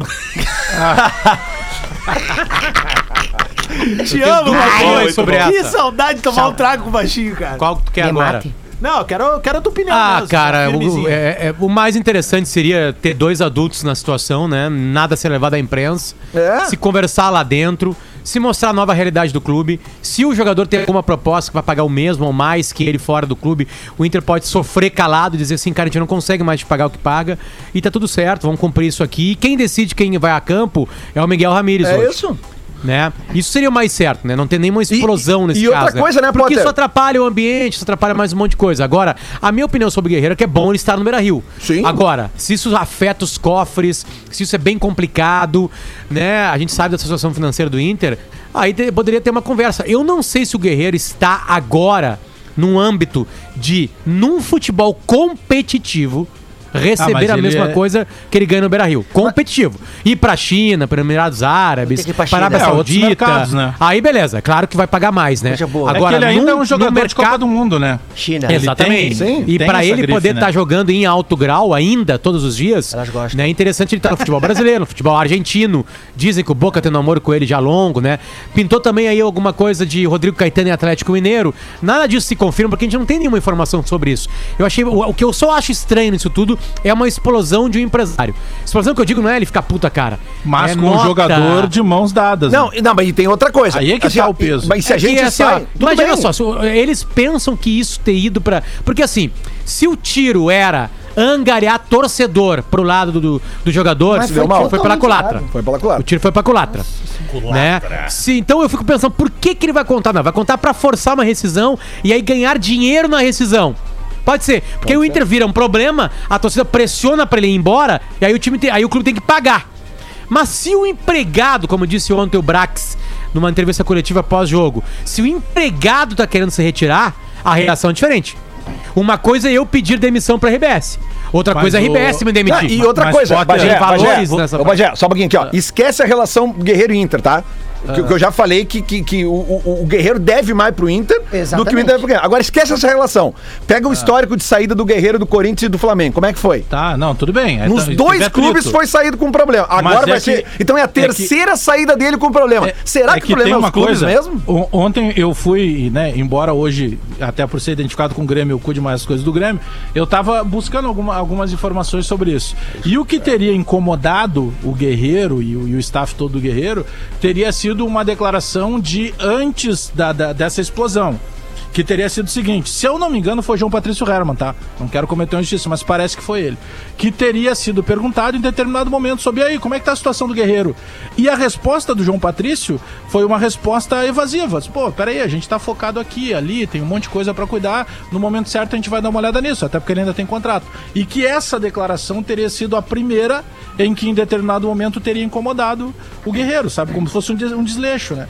Te amo, baixinho. sobre que essa. saudade de tomar um trago com o baixinho, cara. Qual que tu quer agora? Não, eu quero, eu quero a tua opinião Ah, mesmo, cara, o, é- é- o mais interessante seria ter dois adultos na situação, né? Nada ser levado à imprensa. É. Se conversar lá dentro, se mostrar a nova realidade do clube. Se o jogador tem alguma proposta que vai pagar o mesmo ou mais que ele fora do clube, o Inter pode sofrer calado e dizer assim, cara, a gente não consegue mais te pagar o que paga. E tá tudo certo, vamos cumprir isso aqui. E quem decide quem vai a campo é o Miguel Ramírez É hoje. isso? Né? Isso seria o mais certo, né? Não ter nenhuma explosão e- nesse e outra caso. coisa, né, Porque Potter? isso atrapalha o ambiente, isso atrapalha mais um monte de coisa. Agora, a minha opinião sobre o Guerreiro é que é bom ele estar no Beira Rio. Sim. Agora, se isso afeta os cofres, se isso é bem complicado, né? A gente sabe da situação financeira do Inter, aí te- poderia ter uma conversa. Eu não sei se o Guerreiro está agora num âmbito de, num futebol competitivo, receber mas a mesma é- coisa que ele ganha no Beira Rio. Competitivo. Ir pra China, para Emirados Árabes, para Arábia. É, Saudita. mercados, né? Aí beleza, claro que vai pagar mais, né? Boa. É que ele ainda é um num- jogador num de Copa do Mundo, né? China. Exatamente. tem- e tem pra essa ele grife, poder né? estar jogando em alto grau ainda, todos os dias, né? É interessante ele estar no futebol brasileiro, no futebol argentino. Dizem que o Boca tem um namoro com ele já longo, né? Pintou também aí alguma coisa de Rodrigo Caetano e Atlético Mineiro. Nada disso se confirma, porque a gente não tem nenhuma informação sobre isso. Eu achei. O, o que eu só acho estranho nisso tudo é uma explosão de um empresário. Explosão que eu digo não é ele ficar puta cara. Mas é com um nota. jogador de mãos dadas. Não, né? não, mas tem outra coisa. Aí é que tá o peso. Mas se a É gente que, assim, sai. ó, imagina bem. só, eles pensam que isso ter ido pra. Porque assim, se o tiro era angariar torcedor pro lado do, do jogador, Mas foi deu mal, foi pela culatra. errado. Foi pela culatra. O tiro foi pra culatra. Né? Se, então eu fico pensando, por que, que ele vai contar? Não, vai contar pra forçar uma rescisão e aí ganhar dinheiro na rescisão. Pode ser, porque o Inter vira um problema, a torcida pressiona pra ele ir embora e aí o time tem, aí o clube tem que pagar. Mas se o empregado, como disse ontem o Brax numa entrevista coletiva pós-jogo, se o empregado tá querendo se retirar, a reação é diferente. Uma coisa é eu pedir demissão pra RBS. Outra Mas coisa é a o- RBS me Ah, demitir. e outra Mas coisa, Bagé, valores Bagé, nessa Bagé, só um pouquinho aqui, ó. Esquece a relação Guerreiro Inter, tá? Que, que eu já falei que, que, que o, o- o Guerreiro deve mais pro Inter do que o Exatamente. Inter deve pro. Agora esquece essa relação. Pega o histórico de saída do Guerreiro do Corinthians e do Flamengo. Como é que foi? Tá, não, tudo bem. É, Nos então, dois clubes foi saído com problema. Agora Mas é vai que- ser. Então é a é que- terceira saída dele com problema. Será É que, o problema é os clubes mesmo? o- Ontem eu fui, né, embora hoje, até por ser identificado com o Grêmio, eu cuide mais das coisas do Grêmio, eu tava buscando alguma- algumas informações sobre isso. E o que teria incomodado o Guerreiro e o, e o staff todo do Guerreiro teria sido uma declaração de antes da, da- dessa explosão. Que teria sido o seguinte: se eu não me engano, foi João Patrício Herman, tá? Não quero cometer uma injustiça, mas parece que foi ele. Que teria sido perguntado em determinado momento sobre aí, como é que tá a situação do Guerreiro? E a resposta do João Patrício foi uma resposta evasiva. Pô, peraí, a gente tá focado aqui, ali, tem um monte de coisa pra cuidar. No momento certo a gente vai dar uma olhada nisso, até porque ele ainda tem contrato. E que essa declaração teria sido a primeira em que em determinado momento teria incomodado o Guerreiro, sabe? Como se fosse um, des- um desleixo, né?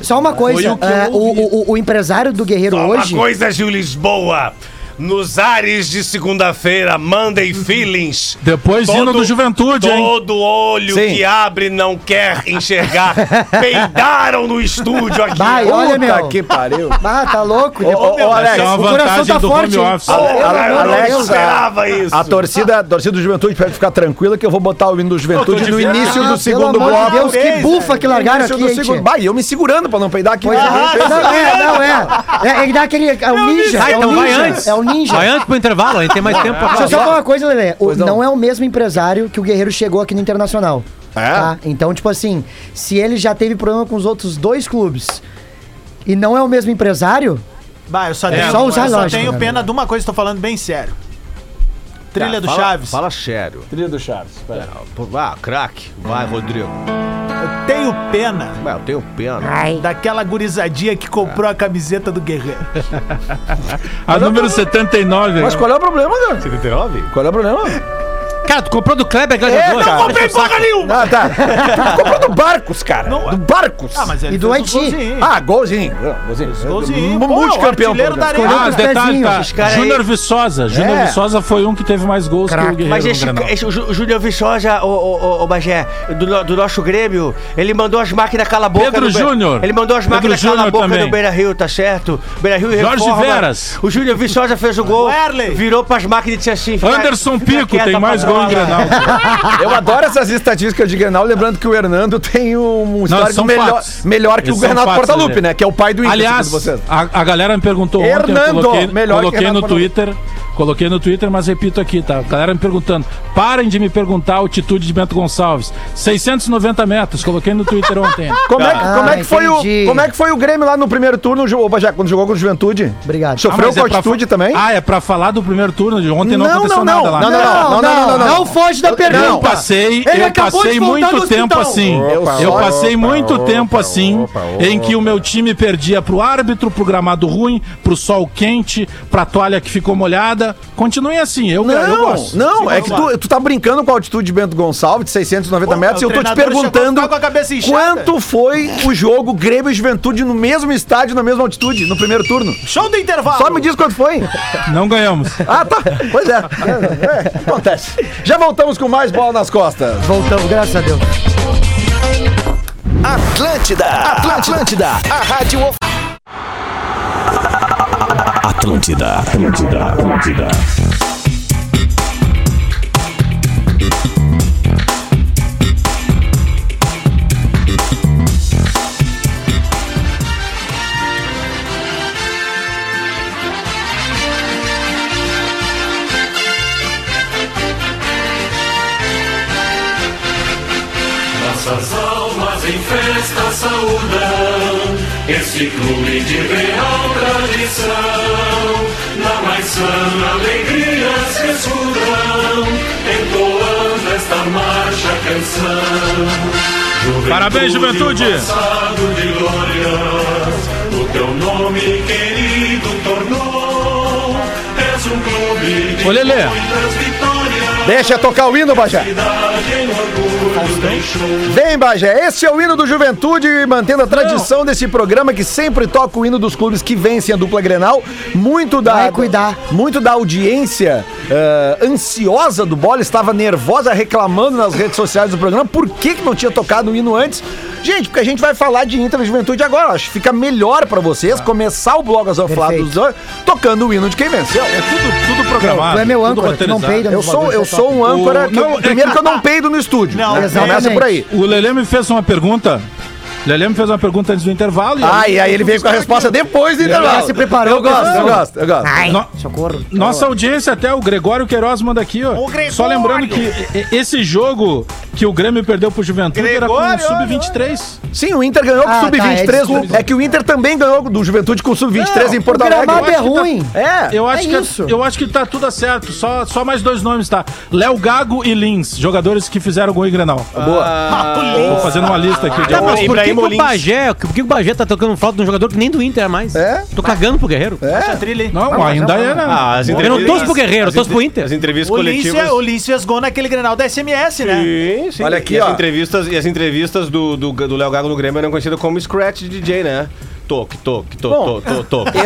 Só uma coisa, o é, o, o- o empresário do Guerreiro Só hoje. Uma coisa, Gil Lisboa. Nos ares de segunda-feira, Monday Feelings. Depois hino do Juventude, hein? Todo olho Sim. que abre não quer enxergar. Peidaram no estúdio aqui. Vai, olha, Puta meu. que pariu. Ah, tá louco? Ô, ô, ô, Alex, é uma o coração vantagem tá do forte, office. Ale- Alex, Deus. esperava isso. A torcida, a torcida do Juventude pode ficar tranquila que eu vou botar o hino do Juventude de no início Ah, do segundo bloco. de Deus, que bufa que largaram Início aqui, do hein, segundo... tchê? Bah, eu me segurando pra não peidar aqui. Pois é, não é, não é. É, é que dá aquele. É o ninja. Ah, é o então vai antes. É o ninja. Vai antes pro intervalo, a gente tem mais tempo pra Deixa eu falar. só falar uma coisa, Lelê. O- não. não. é o mesmo empresário que o Guerreiro chegou aqui no Internacional. É? Tá? Então, tipo assim, se ele já teve problema com os outros dois clubes e não é o mesmo empresário, Bah, eu só É tenho, só usar eu só tenho né, pena de uma coisa, tô falando bem sério. Trilha do fala, Chaves. Fala sério. Trilha do Chaves. Pô, Ah, craque. Vai, Rodrigo. Eu tenho pena Ué, eu tenho pena. daquela gurizadinha que comprou a camiseta do Guerreiro. A número 79. Mas qual é o problema, cara? 79? Qual é o problema? Cara, tu comprou do Kleber Gladiador. cara. Não Comprei porra nenhuma! Ah, tá. Tu comprou do Barcos, cara. Não, do Barcos. Ah, mas ele E do Haiti. Ah, golzinho. Golzinho. golzinho. Multicampeão. Ah, os detalhe, tá. Júnior Viçosa. Júnior É. Viçosa foi um que teve mais gols que o Guerreiro Mas esse, Júnior Viçosa, o, o, Bagé, do, no- do nosso Grêmio, ele mandou as máquinas cala a boca. Pedro Júnior. Ele mandou as máquinas cala a boca no Beira Rio, tá certo? Beira Rio Jorge. Veras. O Júnior Viçosa fez o gol. Virou pras máquinas e disse assim: Anderson Pico tem mais em. Grenal. Eu adoro essas estatísticas de Grenal, lembrando que o Hernando tem um histórico melhor, fatos. melhor que Esses o Renato fatos, Portaluppi, né? Que é o pai do Inter, Aliás, a, a galera me perguntou ontem, Hernando, eu coloquei, melhor que coloquei no Portaluppi. Twitter, coloquei no Twitter, mas repito aqui, tá? A galera me perguntando, parem de me perguntar a altitude de Bento Gonçalves. 690 metros, coloquei no Twitter ontem. Como é, que, Ah, como, é que foi o, como é que foi o Grêmio lá no primeiro turno, Bajé, quando jogou com o Juventude? Obrigado. Sofreu mas com é altitude fa- também? Ah, é pra falar do primeiro turno de ontem, não, Não, aconteceu não, não, nada lá. não, não, não, não, não, não, não. foge da pergunta. Eu passei, Ele eu passei muito tempo assim. Eu passei muito tempo assim em que o meu time perdia pro árbitro, pro gramado ruim, pro sol quente, pra toalha que ficou molhada. Continuem assim, eu, eu Não, gosto. não, é vamos que tu, tu tá brincando com a altitude de Bento Gonçalves, de 690 Pô, metros, e eu tô te perguntando ficar com a cabeça inchada. quanto foi o jogo Grêmio e Juventude no mesmo estádio, na mesma altitude, no primeiro turno. Show do intervalo! Só me diz quanto foi. Não ganhamos. Ah, tá. Pois é. É, é, acontece. Já voltamos com mais bola nas costas. Voltamos, graças a Deus. Atlântida, Atlântida, a rádio. Atlântida, Atlântida, Atlântida. Nossas almas em festa saúdam esse clube de real tradição. Na mais sã alegrias ressurram, entoando esta marcha canção. Parabéns, Juventude! Passado de glórias, o teu nome querido tornou. És um clube de Ô, Lelê. muitas vitórias. Deixa tocar o hino, Bajé. Vem, Bagé, esse é o hino do Juventude, mantendo a tradição desse programa que sempre toca o hino dos clubes que vencem a dupla Grenal. Muito da, Vai cuidar. Muito da audiência eh, ansiosa do Bola estava nervosa, reclamando nas redes sociais do programa por que, que não tinha tocado o hino antes. Gente, porque a gente vai falar de Inter e Juventude agora. Acho que fica melhor pra vocês começar o Blog as dos tocando o hino de quem venceu. É tudo, tudo programado. Tu é meu âncora, tu não peida Eu sou, eu sou um âncora. O- que não, é primeiro que- que eu não peido no estúdio. Não, né? exatamente. Começa por aí. O Lelê me fez uma pergunta. Lelê me fez uma pergunta antes do intervalo. Ah, e aí ele veio com a resposta depois do intervalo. se preparou Eu gosto, eu gosto, eu gosto. Ai, No- socorro. Nossa audiência até o Gregório Queiroz manda aqui, ó. O Gregório. Só lembrando que e- e- esse jogo que o Grêmio perdeu pro Juventude era com o Gregório, Sub-23. Sim, o Inter ganhou com Ah, o tá, é, Sub-23. desculpa. é que o Inter também ganhou do Juventude com o Sub-23 em Porto o Alegre. gramado é tá- ruim. É. Eu acho, É que, isso. eu acho que tá tudo certo. Só, só mais dois nomes, tá? Léo Gago e Lins, jogadores que fizeram gol em Grenal. Tô fazendo uma lista aqui de Tá, mas por que, que o. Bagé, por que o Bagé tá tocando falta de um jogador que nem do Inter é mais? É? Tô cagando pro Guerreiro. É. Trilha, hein? Não, ainda é, né? Ah, Eu não torço pro Guerreiro, eu torço pro Inter. As entrevistas O Lins, coletivas. o Lins fez gol naquele Grenal da SMS, né? Sim, sim. Olha aqui, e as ó. entrevistas E as entrevistas do do do Léo Gago no Grêmio eram conhecidas como Scratch DJ, né? Toque, toque, toque, toque, toque.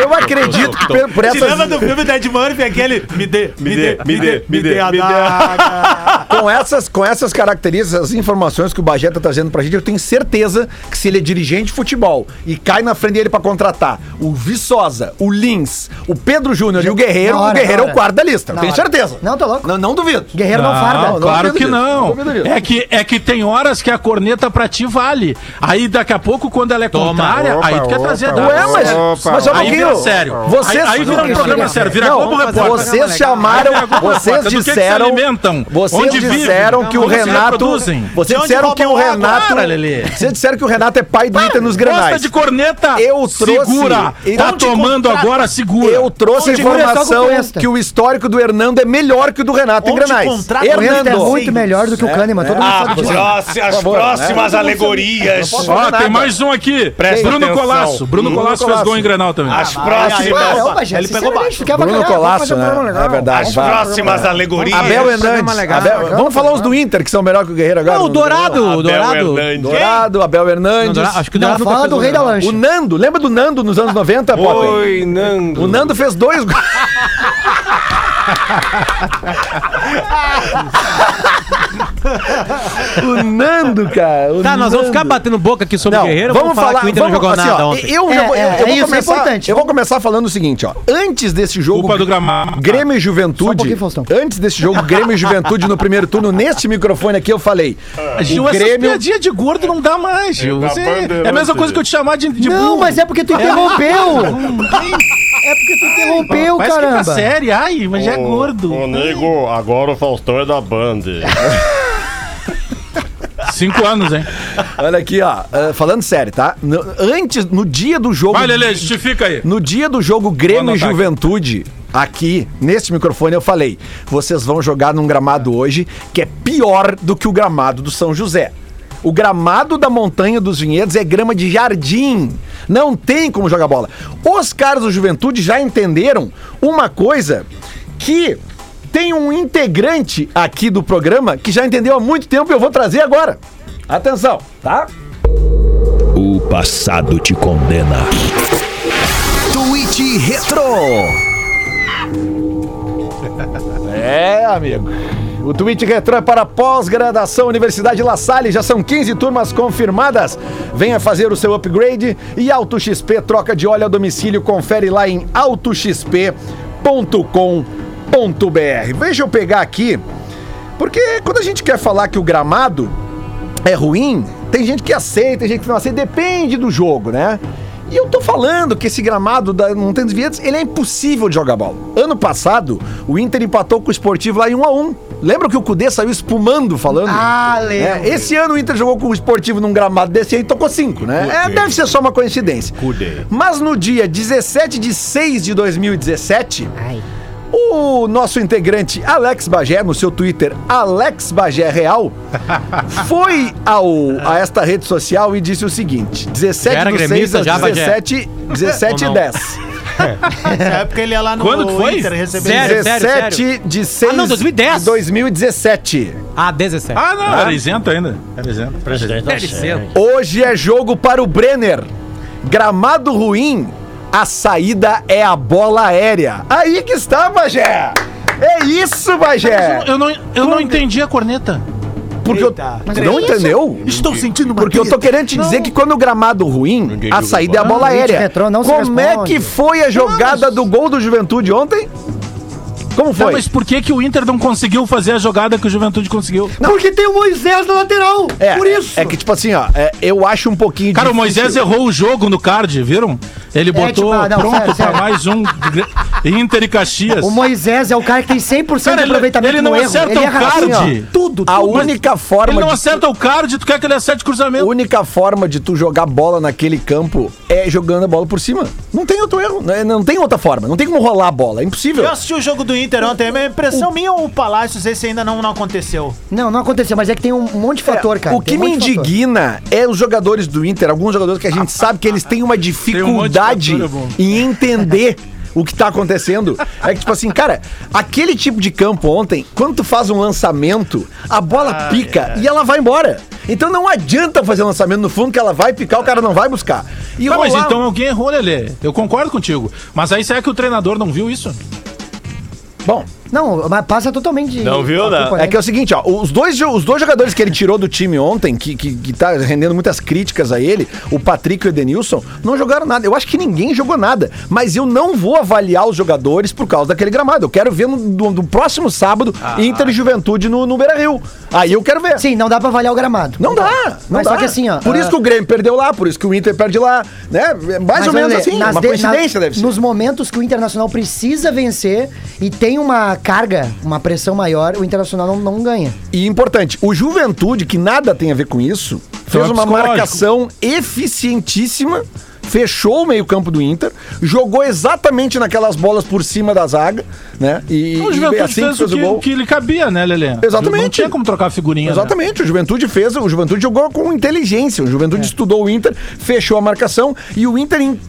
Eu acredito que por, por Te lembra essas, do filme do Ed Murphy, aquele me dê, me dê, me dê, me dê a me dê. daga. com, essas, com essas características, as informações que o Bagé tá trazendo pra gente, eu tenho certeza que se ele é dirigente de futebol e cai na frente dele pra contratar o Viçosa, o Lins, o Pedro Júnior e o Guerreiro, hora, o Guerreiro é o quarto da lista. Na tenho hora. certeza. Não, tô louco. Não, não duvido. Guerreiro não, farda. não claro duvido que não. não. É que, é que tem horas que a corneta pra ti vale. Aí daqui a pouco, quando ela é Toma. contrária, aí tu quer trazer dados. Ué, mas, mas só um Aí pouquinho. vira sério. Vocês, Aí, aí vira um Não, programa sério, vira não, Globo Repórter. Vocês chamaram, vocês Do que que se disseram, alimentam? vocês disseram que o Renato, vocês disseram que o? Renato, vocês disseram que o Renato é pai do Inter nos Gosta granais. de corneta? Eu trouxe- Segura. Tá não tomando agora, segura. Eu trouxe a informação que o histórico do Hernando é melhor que o do Renato em granais. contrata O Inter é Hernando. muito melhor do que o Kahneman, todo mundo Ah, sabe disso. próxi- as próximas né? alegorias. Não Ó, tem mais um aqui. Presta Bruno atenção. Colasso. Bruno Bruno Colasso fez gol em Grenal também. As Ah, próximas. Ele pegou baixo. Bruno Colasso, né? É verdade. As próximas alegorias. Abel Hernandes. Abel- vamos falar uns do Inter, que são melhor que o Guerreiro agora. Não, o Dourado, o Dourado. Dourado, Abel Hernandes. Acho que o Não, Dourado fala do rei da lancha. O Nando, lembra do Nando nos anos 90, Potter? Oi, Nando. O Nando fez dois gols. o Nando, cara. o Tá, nós vamos Nando. ficar batendo boca aqui sobre Não, o Guerreiro. vamos falar, que o Inter vamos, não jogou assim, nada ó, ontem. Eu, É, eu, é, eu é vou isso, é começar, importante. eu vou começar falando o seguinte, ó. Antes desse jogo Culpa do gramado. Grêmio e Só um Juventude, Faustão. antes desse jogo Grêmio e Juventude no primeiro turno, neste microfone aqui eu falei, Gil, o essas Grêmio de gordo não dá mais, Gil. Você- é a mesma coisa que eu te chamar de, de Não, burro. mas é porque tu interrompeu. É porque tu interrompeu, Parece que tá caramba. sério. Ai, mas já é gordo. Ô, nego, agora o Faustão é da Band. Cinco anos, hein? olha aqui, ó, ah, falando sério, tá? No- antes, no dia do jogo Vai, Lelê, justifica aí. No dia do jogo Grêmio e. Juventude, aqui, neste microfone, eu falei: vocês vão jogar num gramado hoje que é pior do que o gramado do São José. O gramado da Montanha dos Vinhedos é grama de jardim. Não tem como jogar bola. Os caras do Juventude já entenderam uma coisa que tem um integrante aqui do programa que já entendeu há muito tempo e eu vou trazer agora. Atenção, tá? O passado te condena. Tweet Retro. É, amigo. O tweet retrô é para pós-graduação Universidade La Salle. Já são 15 turmas confirmadas. Venha fazer o seu upgrade e Auto XP troca de óleo a domicílio. Confere lá em autoxp.com.br. Deixa eu pegar aqui, porque quando a gente quer falar que o gramado é ruim, tem gente que aceita, tem gente que não aceita, depende do jogo, né? E eu tô falando que esse gramado da Montanha dos Vinhedos, ele é impossível de jogar bola. Ano passado, o Inter empatou com o Esportivo lá em 1 a 1 Lembra que o Cudê saiu espumando falando? Ah, lembro. É, esse ano o Inter jogou com o Esportivo num gramado desse aí e tocou 5, né? É, deve ser só uma coincidência. Cudê. Mas no dia 17 de 6 de 2017, Ai. o nosso integrante Alex Bagé, no seu Twitter, Alex Bagé Real, foi ao, a esta rede social e disse o seguinte: 17 Já era do 6 gremista, às já, Bagé? 17, 17 Ou e não? 10. Nessa época ele ia lá no Quando que foi? Inter receber. Sério? 17 de 6 Ah, não, 2010. de 2017. Ah, 17. Ah, não, era isento ainda. Era isento. Presidente Deve ser. Hoje é jogo para o Brenner. Gramado ruim, a saída é a bola aérea. Aí que está, Bagé! É isso, Bagé! Eu não, eu não entendi a corneta. Porque eu, Eita. Tu não entendeu? Estou sentindo uma Porque eu tô querendo te dizer que quando o gramado ruim, a saída é a bola Não, aérea. retrô não Como é que foi a jogada do gol do Juventude ontem? Como foi? mas por que, que o Inter não conseguiu fazer a jogada que o Juventude conseguiu? Porque tem o Moisés na lateral. É, por isso. É que, tipo assim, ó, é, eu acho um pouquinho Cara, o difícil. Moisés errou o jogo no card, viram? Ele botou tipo, ah, não, pronto sério, pra sério. mais um Inter e Caxias. O Moisés é o cara que tem 100% Cara, de ele- aproveitamento ele não no erro. acerta ele o assim, card. tudo, A tudo. única Ele forma não de acerta o card, tu quer que ele acerte cruzamento? A única forma de tu jogar bola naquele campo é jogando a bola por cima. Não tem outro erro. né? Não tem outra forma. Não tem como rolar a bola. É impossível. Eu assisti o jogo do Inter ontem, a impressão minha ou o Palácios, esse ainda não, não aconteceu. Não, não aconteceu, mas é que tem um monte de fator, cara. o que um me de fator. indigna é os jogadores do Inter, alguns jogadores que a gente sabe que eles têm uma dificuldade um fator, é em entender o que tá acontecendo. É que, tipo assim, cara, aquele tipo de campo ontem, quando tu faz um lançamento, a bola pica e ela vai embora. Então não adianta fazer lançamento no fundo que ela vai picar, o cara não vai buscar. E Tá, mas então alguém errou, Lelê. Eu concordo contigo. Mas aí será que o treinador não viu isso? Bom, Não, mas passa totalmente. Não viu, né? É que é o seguinte, ó, os dois, os dois jogadores que ele tirou do time ontem, que, que, que tá rendendo muitas críticas a ele, o Patrick e o Edenilson, não jogaram nada. Eu acho que ninguém jogou nada. Mas eu não vou avaliar os jogadores por causa daquele gramado. Eu quero ver no, no- no próximo sábado Inter e Juventude no, no Beira Rio. Aí eu quero ver. Sim, não dá pra avaliar o gramado. Não dá, não Mas dá. só que assim, ó, Por isso ah, que o Grêmio perdeu lá, por isso que o Inter perde lá, né? É Mais Mas, ou menos olha, assim, nas uma de- coincidência na- deve ser. Nos momentos que o Internacional precisa vencer e tem uma carga, uma pressão maior, o Internacional não, não ganha. E importante, o Juventude, que nada tem a ver com isso, fez uma marcação eficientíssima, fechou o meio-campo do Inter, jogou exatamente naquelas bolas por cima da zaga, né? E, O e Juventude assim fez o que, que lhe cabia, né, Lelê? Exatamente. Não tinha como trocar figurinha. né? Exatamente, o Juventude fez, o Juventude jogou com inteligência, o Juventude É. estudou o Inter, fechou a marcação e o Inter, em-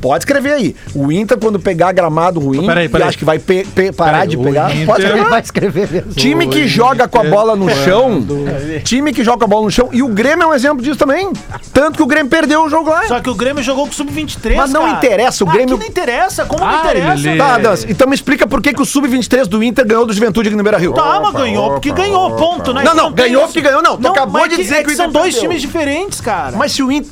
pode escrever aí, o Inter quando pegar gramado ruim, Peraí, peraí. acho que vai pe- pe- parar Peraí, de o pegar, Inter- pode Ele escrever. vai escrever mesmo. Time que joga com a bola no chão, time que joga com a bola no chão, e o Grêmio é um exemplo disso também. Tanto que o Grêmio perdeu o jogo lá. Só que o Grêmio jogou com o Sub-23, Mas não cara. interessa, o Ah, Grêmio- que não interessa, como não Ai, interessa? Lelê. Tá, Dança, então me explica por que, que o Sub-23 do Inter ganhou do Juventude aqui no Beira Rio. Tá, mas ganhou, porque ganhou, ponto, né? Não, não, tem ganhou isso. porque ganhou, não. Tu acabou mas de que- dizer é que o são Inter dois perdeu. times diferentes, cara. Mas se o Inter.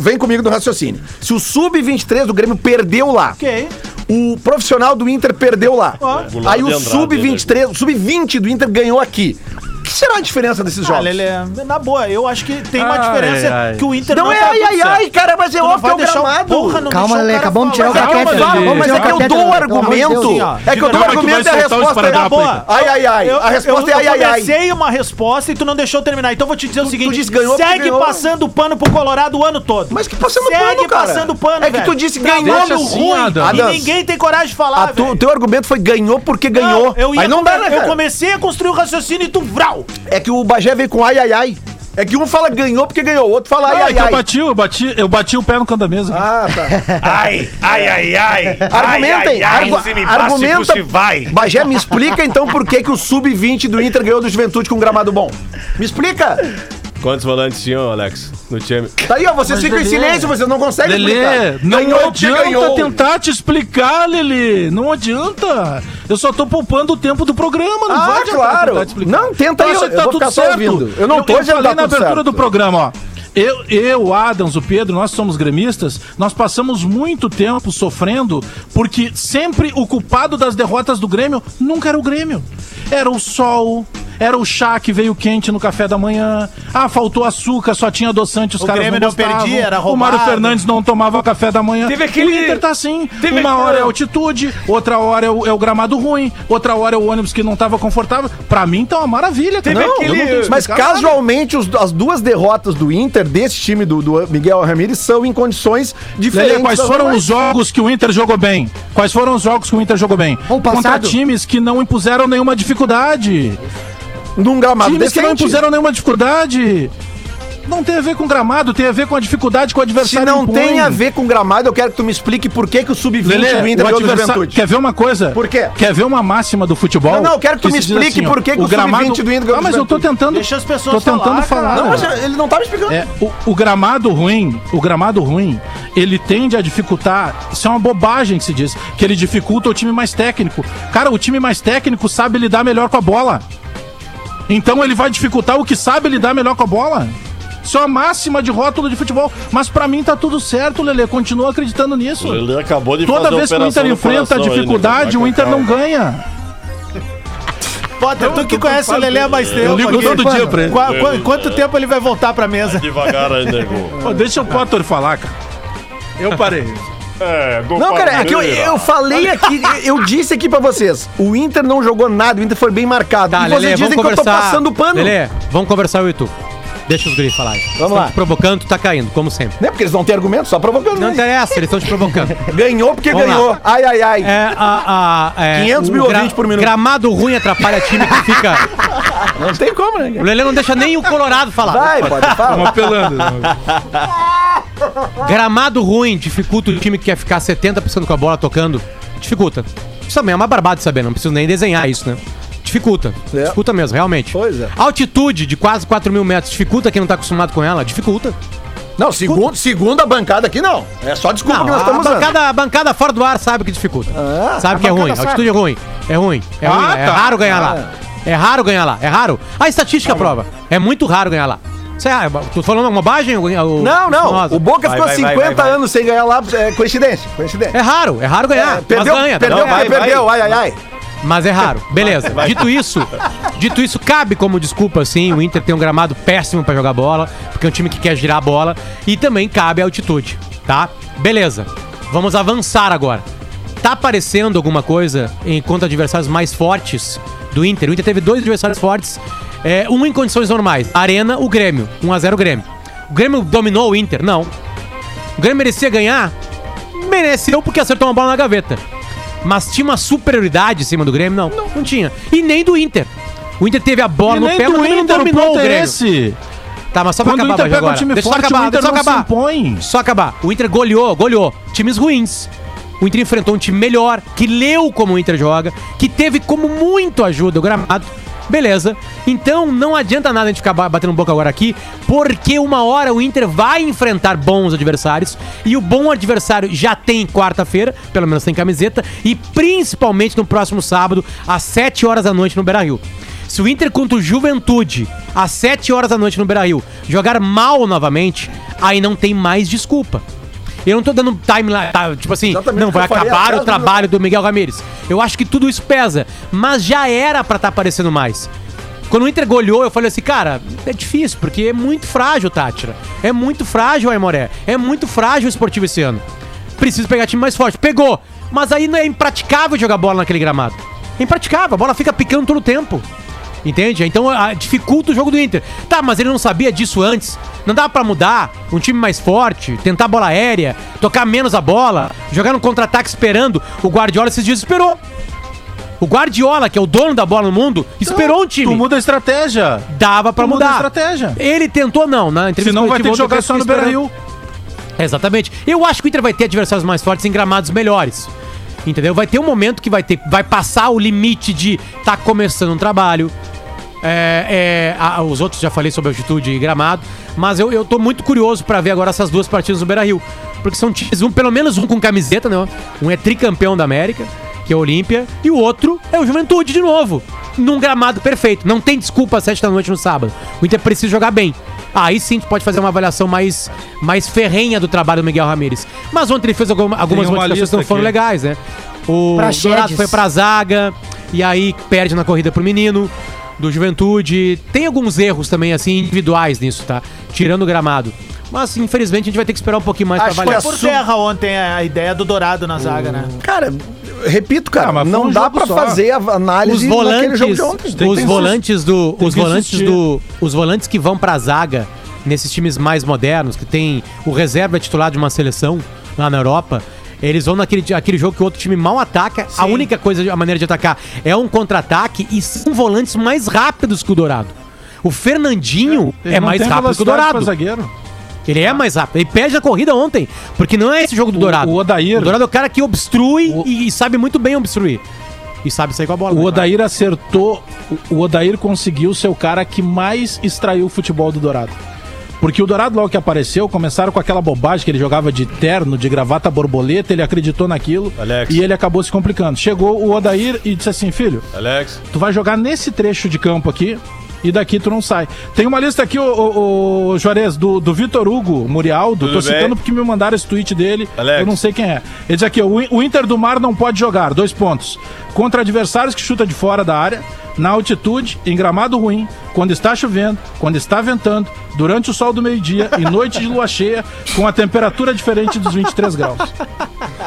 Vem comigo no raciocínio. Se o Sub-23 do Grêmio perdeu lá, Ok. o profissional do Inter perdeu lá. Ó. Aí o Andrade, Sub-23, o Sub-20 do Inter ganhou aqui. O que será a diferença desses Ah, jogos? Lelê, na boa, eu acho que tem uma Ai, diferença ai. que o Inter Não, não, é tá ai, ai, ai, cara, mas é Tu não óbvio que é vai o deixar o- gramado. Porra, não Calma, deixou o Lelê, cara acabamos de tirar o falar. Calma, caquete. Lelê. Mas tirar é que eu dou o argumento. É que eu dou o argumento e a o resposta é. aí. boa. Ai, ai, ai. Eu, A resposta eu, é ai, eu ai, ai. comecei uma resposta e tu não deixou eu terminar. Então eu vou te dizer o seguinte: disse ganhou porque segue ganhou. passando pano pro Colorado o ano todo. Mas que passando segue pano, cara. passando pano, É que tu velho. disse ganhou Deixa assim, ruim e Adams. ninguém tem coragem de falar, A tu- velho. O teu argumento foi ganhou porque ganhou. Eu ia Aí não dá, né, Eu cara? comecei a construir o raciocínio e tu vral. É que o Bagé veio com ai, ai, ai. É que um fala ganhou porque ganhou, o outro fala ai, Ah, é ai, que eu ai. bati, eu bati, eu bati o pé no canto da mesa. Ah, tá. Ai, ai, ai, ai. Argumentem, ai, ai, ai, argu- se me argumenta. se vai. Bagé, me explica então por que, que o Sub-20 do Inter ganhou do Juventude com um gramado bom. Me explica. Quantos volantes tinham, Alex, no time? Tá aí, ó, vocês ficam em Lelê- silêncio, vocês não conseguem Lelê, explicar. não Ganhou adianta ganhou. tentar te explicar, Lelê. Não adianta. Eu só tô poupando o tempo do programa, não Ah, vai adiantar claro. tentar te explicar. Não, tenta aí, eu- eu vou ficar só ouvindo. Eu não tô eu, dizendo falei tá na tudo abertura certo. do programa, ó. Eu, eu, o Adams, o Pedro, nós somos gremistas, nós passamos muito tempo sofrendo porque sempre o culpado das derrotas do Grêmio nunca era o Grêmio. Era o sol, era o chá que veio quente no café da manhã. Ah, faltou açúcar, só tinha adoçante, os O caras Grêmio não não gostavam. perdia, era O Mário roubado. Fernandes não tomava café da manhã. Teve aquele- O Inter tá assim. Teve Uma hora é altitude, outra hora é o, é o gramado ruim, outra hora é o ônibus que não tava confortável. Pra mim tá uma maravilha. Teve Não, aquele- não Mas casualmente, os- as duas derrotas do Inter, desse time do, do Miguel Ramírez, são em condições diferentes. Lelê, quais foram os jogos que o Inter jogou bem? Quais foram os jogos que o Inter jogou bem? Contra times que não impuseram nenhuma dificuldade. Num gramado Times que não impuseram nenhuma dificuldade. Não tem a ver com gramado, tem a ver com a dificuldade que o Se adversário não impõe. tem a ver com gramado, eu quero que tu me explique por que, que o Sub-20 Lelê, do Inter o. Juventude. Quer ver uma coisa? Por quê? Quer ver uma máxima do futebol? Não, não, eu quero que tu me se diz explique ó, por que que o Sub-20 do Inter ganhou Ah, mas eu tô tentando... Deixa as pessoas Tô tentando falar, falar. Não, mas ele não tá me explicando. É, o, o gramado ruim, o gramado ruim, ele tende a dificultar. Isso é uma bobagem que se diz, que ele dificulta o time mais técnico. Cara, o time mais técnico sabe lidar melhor com a bola. Então ele vai dificultar o que sabe lidar melhor com a bola. Isso é a máxima de rótulo de futebol. Mas pra mim tá tudo certo, Lelê. Continua acreditando nisso. Ele acabou de Toda fazer vez que o Inter enfrenta a coração aí, dificuldade, né? o Inter não ganha. Potter, tu que conhece o Lelê há mais tempo. Eu ligo aqui. todo dia pra ele. Qua- qua- quanto tempo ele vai voltar pra mesa? Devagar aí, nego. Pô, deixa o Potter falar, cara. Eu parei. É, do Não, cara, é que eu, eu falei aqui, eu disse aqui pra vocês, o Inter não jogou nada, o Inter foi bem marcado. Tá, e Lelê, vocês vamos dizem que eu tô conversar. passando pano. Lelê, vamos conversar eu e tu. Deixa os guris falarem. Vamos lá. te provocando, tu tá caindo, como sempre. Né? Porque eles não têm argumento, só provocando. Não né? interessa, eles estão te provocando. Ganhou porque Vamos lá. ganhou. Ai, ai, ai. É, a, a, é, 500 o mil ouvintes por minuto. Gramado ruim atrapalha time que fica. Não tem como, né? O Lelê não deixa nem o Colorado falar. Vai, pode Estamos falar. apelando. Gramado ruim dificulta o time que quer ficar 70% com a bola tocando. Dificulta. Isso também é uma barbada saber, não preciso nem desenhar isso, né? Dificulta. É. Dificulta mesmo, realmente. Pois é. Altitude de quase 4 mil metros. Dificulta quem não tá acostumado com ela? Dificulta. Não, segundo, segunda bancada aqui não. É só desculpa Não, que nós a estamos usando. bancada, a bancada fora do ar sabe que dificulta. Ah, sabe a que é ruim. bancada Altitude é ruim. É ruim. É Ah, ruim. É tá. raro ganhar lá. É raro ganhar lá. É raro. A estatística prova. É muito raro ganhar lá. Você, ah, tu falando uma bobagem? o- o- Não, não. Nossa. O Boca Vai, ficou vai, 50 vai, vai, vai. anos sem ganhar lá. É coincidência. Coincidência. É raro, é raro ganhar. É, perdeu, mas ganha, perdeu não, porque vai, perdeu. Ai, ai, ai. Mas é raro. Beleza. Dito isso, dito isso, cabe como desculpa, sim, o Inter tem um gramado péssimo pra jogar bola, porque é um time que quer girar a bola, e também cabe a altitude, tá? Beleza. Vamos avançar agora. Tá aparecendo alguma coisa enquanto adversários mais fortes do Inter? O Inter teve dois adversários fortes, é, um em condições normais. Arena, o Grêmio. 1x0 Grêmio. O Grêmio dominou o Inter? Não. O Grêmio merecia ganhar? Mereceu porque acertou uma bola na gaveta. Mas tinha uma superioridade em cima do Grêmio? Não, não, tinha. E nem do Inter. O Inter teve a bola E no pé, mas não Inter, o dominou o ponto é Grêmio. esse. Tá, mas só pra Quando o acabar Inter Bagé, pega um agora. time deixa forte, acabar, o Inter deixa não se acabar. impõe. Só acabar. O Inter goleou, goleou. Times ruins. O Inter enfrentou um time melhor, que leu como o Inter joga, que teve como muito ajuda o gramado. Beleza. Então não adianta nada a gente ficar ba- batendo boca agora aqui, porque uma hora o Inter vai enfrentar bons adversários e o bom adversário já tem quarta-feira, pelo menos tem camiseta, e principalmente no próximo sábado, às 7 horas da noite no Beira Rio. Se o Inter contra o Juventude, às 7 horas da noite no Beira Rio, jogar mal novamente, aí não tem mais desculpa. Eu não tô dando timeline, tá, tipo assim, Exatamente não o vai acabar o trabalho do Miguel Ramírez. Eu acho que tudo isso pesa, mas já era pra estar aparecendo mais. Quando o Inter goleou, eu falei assim, cara, é difícil, porque é muito frágil, Tátira. É muito frágil, Aimoré. É muito frágil o esportivo esse ano. Precisa pegar time mais forte. Pegou. Mas aí não é impraticável jogar bola naquele gramado. É impraticável, a bola fica picando todo o tempo. Entende? Então a, dificulta o jogo do Inter. Tá, mas ele não sabia disso antes. Não dava pra mudar um time mais forte, tentar bola aérea, tocar menos a bola, jogar no contra-ataque esperando. O Guardiola esses dias esperou. O Guardiola, que é o dono da bola no mundo, esperou um time. Tu muda a estratégia. Dava pra tu muda a mudar. estratégia. Ele tentou não, na entrevista Senão vai ter que jogar só no eu fiquei Beira esperando. Rio. Exatamente. Eu acho que o Inter vai ter adversários mais fortes em gramados melhores. Entendeu? Vai ter um momento que vai ter, vai passar o limite de tá começando um trabalho. É, é, a- os outros já falei sobre altitude e gramado, mas eu, eu tô muito curioso pra ver agora essas duas partidas no Beira Rio. Porque são times, um, pelo menos um com camiseta, né? Um é tricampeão da América, que é o Olímpia, e o outro é o Juventude de novo. Num gramado perfeito. Não tem desculpa às 7 da noite no sábado. O Inter precisa jogar bem. Aí sim tu pode fazer uma avaliação mais, mais ferrenha do trabalho do Miguel Ramírez. Mas ontem ele fez alguma- algumas uma modificações que não foram aqui. legais, né? O Praxedes. Dourado foi pra zaga, e aí perde na corrida pro menino do Juventude. Tem alguns erros também, assim, individuais nisso, tá? Tirando o gramado. Mas, infelizmente, a gente vai ter que esperar um pouquinho mais Acho pra que avaliar. é Por terra ontem a ideia do Dourado na zaga, né? Cara, repito, cara, Ah, mas foi não um dá jogo pra só. fazer a Os análise naquele jogo volantes, de ontem. Tem os que volantes do, tem os que volantes insistir. do, os volantes que vão pra zaga nesses times mais modernos, que tem o reserva titular de uma seleção lá na Europa, eles vão naquele aquele jogo que o outro time mal ataca. A única coisa, a maneira de atacar é um contra-ataque e são volantes mais rápidos que o Dourado. O Fernandinho Ele é não mais tem rápido que o velocidade pra Dourado. zagueiro. Ele é mais rápido. Ele perde a corrida ontem. Porque não é esse jogo do O- Dourado. o Odair- O Dourado é o cara que obstrui O- e, sabe muito bem obstruir. E sabe sair com a bola. né? O Odair acertou. o- O Odair conseguiu ser o cara que mais extraiu o futebol do Dourado. Porque o Dourado, logo que apareceu, começaram com aquela bobagem que ele jogava de terno, de gravata borboleta, ele acreditou naquilo Alex. e ele acabou se complicando. Chegou o Odair e disse assim: filho, Alex. tu vai jogar nesse trecho de campo aqui e daqui tu não sai. Tem uma lista aqui, o, o, o Juarez, do, do Vitor Hugo Murialdo. Tudo Tô bem? citando porque me mandaram esse tweet dele. Alex. Eu não sei quem é. Ele diz aqui: o, In- o Inter do Mar não pode jogar, dois pontos. Contra adversários que chuta de fora da área, na altitude, em gramado ruim, quando está chovendo, quando está ventando, durante o sol do meio-dia e noite de lua cheia, com a temperatura diferente dos 23 graus.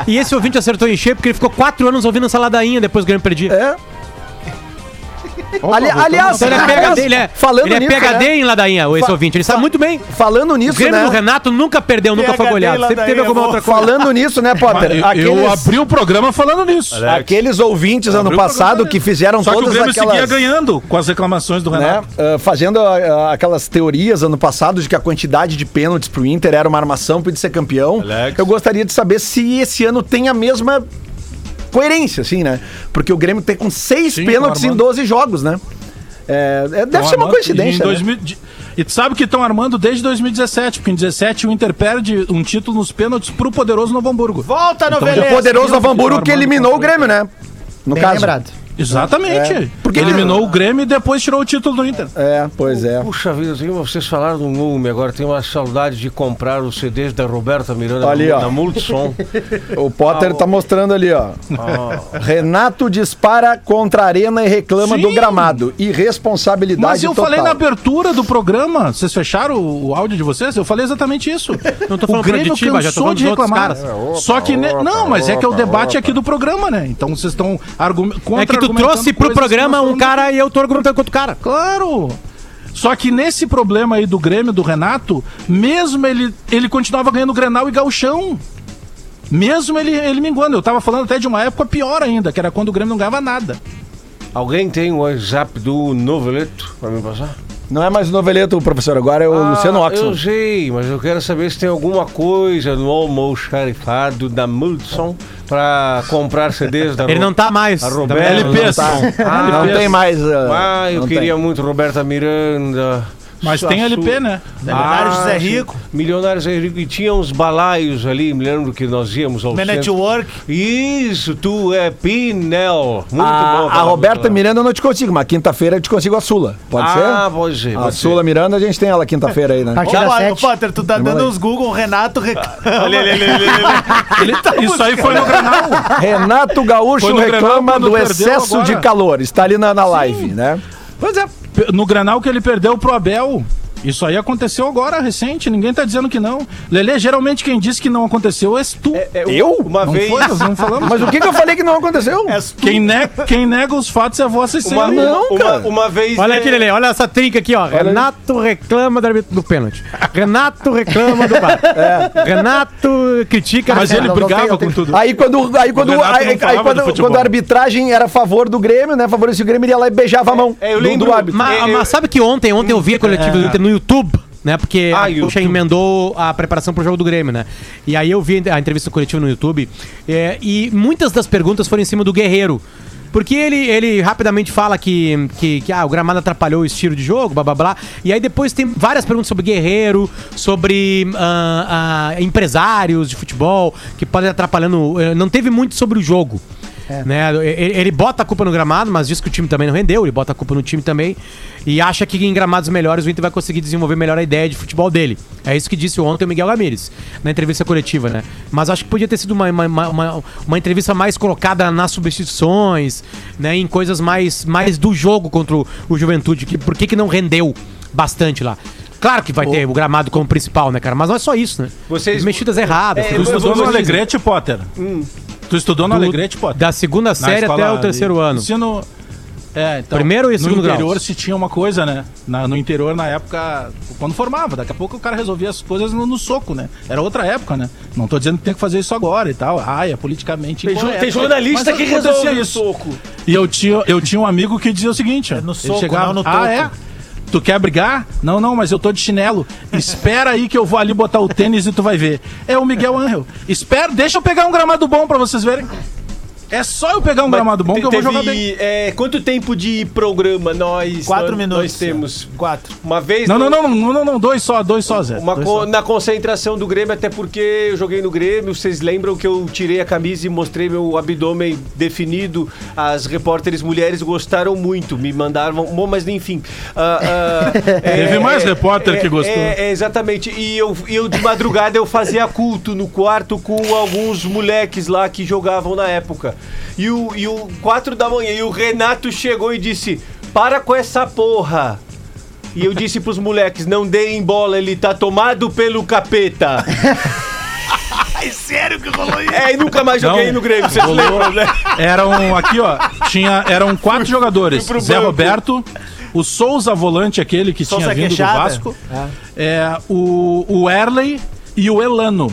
E esse ouvinte acertou em cheio porque ele ficou quatro anos ouvindo essa ladainha depois que o Grêmio perdia. É. Opa, Ali- aliás, Então ele é PHD, ele é, falando ele é nisso, PHD né? em ladainha, esse Fa- ouvinte. Ele sabe muito bem. Falando O nisso, Grêmio né? do Renato nunca perdeu, nunca foi goleado. Sempre teve ladainha, alguma outra coisa. Falando nisso, né, Potter? Eu, eu abri o programa falando nisso. Aqueles ouvintes ano o passado que fizeram Só que o todas Grêmio aquelas... seguia ganhando com as reclamações do né, Renato. ah, fazendo ah, aquelas teorias ano passado de que a quantidade de pênaltis pro Inter era uma armação para ele ser campeão. Alex. Eu gostaria de saber se esse ano tem a mesma coerência, assim, né? Porque o Grêmio tem com seis Sim, pênaltis em Armando. 12 jogos, né? É, é, deve ser uma armando- coincidência. em né? 2000 de- E tu sabe que estão armando desde 2017, porque em 2017 o Inter perde um título nos pênaltis pro poderoso Novo Hamburgo. Volta, Então, noveleza. O poderoso Sim, Novo Hamburgo que eliminou o Grêmio, né? No Bem caso. lembrado. Exatamente. É. Por que que- Eliminou o Grêmio e depois tirou o título do Inter. É, pois é. Puxa vida, vocês falaram do nome, agora tenho uma saudade de comprar os CDs da Roberta Miranda Ali, na, ó. na Multissom. O Potter Ah, tá mostrando ali, ó. Renato dispara contra a arena e reclama Sim. do gramado. Irresponsabilidade Mas eu total. falei na abertura do programa, vocês fecharam o, o áudio de vocês? Eu falei exatamente isso. Não tô o falando Grêmio de ti, mas já tô cansou de reclamar. caras. Só que ne- não, mas é que é o debate aqui do programa, né? Então vocês estão argumentando. É que tu trouxe pro programa um cara e eu tô argumentando contra o cara. Claro! Só que nesse problema aí do Grêmio, do Renato, mesmo ele, ele continuava ganhando Grenal e Gauchão. Mesmo ele, ele minguando. Eu tava falando até de uma época pior ainda, que era quando o Grêmio não ganhava nada. Alguém tem o WhatsApp do Noveleto pra me passar? Não é mais o noveleto, professor, agora é o Luciano Eu Oxman. sei, mas eu quero saber se tem alguma coisa no almoxarifado da Multissom pra comprar CDs da Ele não tá mais. A Tá Roberta. vendo? LPs. Ah, não tem mais. ah, Ah, eu não queria tem. muito Roberta Miranda. Mas tem LP, né? Milionário José sim. Rico. Milionário José Rico. E tinha uns balaios ali, me lembro que nós íamos ao Man at centro. Work. Isso, tu é Pinel. Muito A, bom. a Roberta Miranda eu não te consigo, mas quinta-feira eu te consigo a Sula. Pode Ah, ser? pode ser. A Sula Miranda a gente tem ela quinta-feira aí, né? Ô, Potter, tu tá Vamos dando os Google, o Renato reclama. Ele- isso aí foi no Grenal. Renato Gaúcho reclama do excesso agora. de calor. Está ali na, na live, né? Pois é. No Grenal que ele perdeu pro Abel. Isso aí aconteceu agora, recente. Ninguém tá dizendo que não. Lele, geralmente quem disse que não aconteceu és tu. Eu? Uma não vez. foi? Não falamos. Mas o que, que eu falei que não aconteceu? Quem, ne- quem nega os fatos é a vossa Uma, senhoria. Não, uma, cara. uma vez. Olha é, aqui, Lele, olha essa trinca aqui, ó. Renato reclama do, do pênalti. Renato reclama do bar. Renato critica. Mas ele não, não brigava tem, não com tem. tudo. Aí quando, aí quando, aí, aí quando, quando a arbitragem era a favor do Grêmio, né? Favorecia o Grêmio, ele ia lá e beijava a mão é, eu do, lembro- do árbitro. Mas, Eu- mas sabe que ontem, ontem eu vi a coletiva do Inter no YouTube, né? Porque Ah, a Puxa YouTube. emendou a preparação pro jogo do Grêmio, né? E aí eu vi a entrevista coletiva no YouTube é, e muitas das perguntas foram em cima do Guerreiro. Porque ele, ele rapidamente fala que, que, que, ah, o gramado atrapalhou o estilo de jogo, blá blá blá. E aí depois tem várias perguntas sobre Guerreiro, sobre ah, ah, empresários de futebol, que podem atrapalhando. eh, Não teve muito sobre o jogo. Né? Ele, ele bota a culpa no gramado, mas diz que o time também não rendeu, ele bota a culpa no time também. E acha que em gramados melhores o Inter vai conseguir desenvolver melhor a ideia de futebol dele. É isso que disse ontem o Miguel Ramírez, na entrevista coletiva, né? Mas acho que podia ter sido uma, uma, uma, uma- entrevista mais colocada nas substituições, né? Em coisas mais, mais do jogo contra o, o Juventude. Que, por que, que não rendeu bastante lá? Claro que vai ter o gramado como principal, né, cara? Mas não é só isso, né? Vocês- As mexidas erradas. É, eu- no eu- Alegrete, Potter? Tu estudou no Do- Alegrete, Potter? Da segunda série até o terceiro ano. Ensino... É, então, Primeiro e segundo No interior graus. se tinha uma coisa, né? Na- no interior, na época, quando formava, daqui a pouco o cara resolvia as coisas no, no soco, né? Era outra época, né? Não tô dizendo que tem que fazer isso agora e tal. Ai, é politicamente Tem, incorreto. tem jornalista Mas que resolve no isso. soco. E eu tinha, eu tinha um amigo que dizia o seguinte: É no ele soco, não no ah, toco." é? Tu quer brigar? Não, não, mas eu tô de chinelo. Espera aí que eu vou ali botar o tênis e tu vai ver. É o Miguel Angel. Espera, deixa eu pegar um gramado bom pra vocês verem. É só eu pegar um gramado bom que eu vou jogar bem. é, quanto tempo de programa nós, Quatro nós, minutos. nós temos? Quatro. Uma vez. Não, no- não, não, não, não, não, dois só, dois só, Zé. Uma Dois co- só. na concentração do Grêmio, até porque eu joguei no Grêmio, vocês lembram que eu tirei a camisa e mostrei meu abdômen definido. As repórteres mulheres gostaram muito, me mandaram, bom, mas enfim. ah, ah, é, Teve mais repórter é, que gostou. É, é, exatamente. E eu, e eu de madrugada eu fazia culto no quarto com alguns moleques lá que jogavam na época. E o, e o 4 da manhã, e o Renato chegou e disse: para com essa porra. E eu disse pros moleques, não deem bola, ele tá tomado pelo capeta. Ai, sério que rolou isso? É, e nunca mais joguei Não. no Grêmio, vocês Rolou. lembram, né? Eram aqui, ó. Tinha, eram quatro jogadores: Zé banco. Roberto, o Souza volante, aquele que Souza tinha vindo Queixada. do Vasco, é, o, o Erley e o Elano.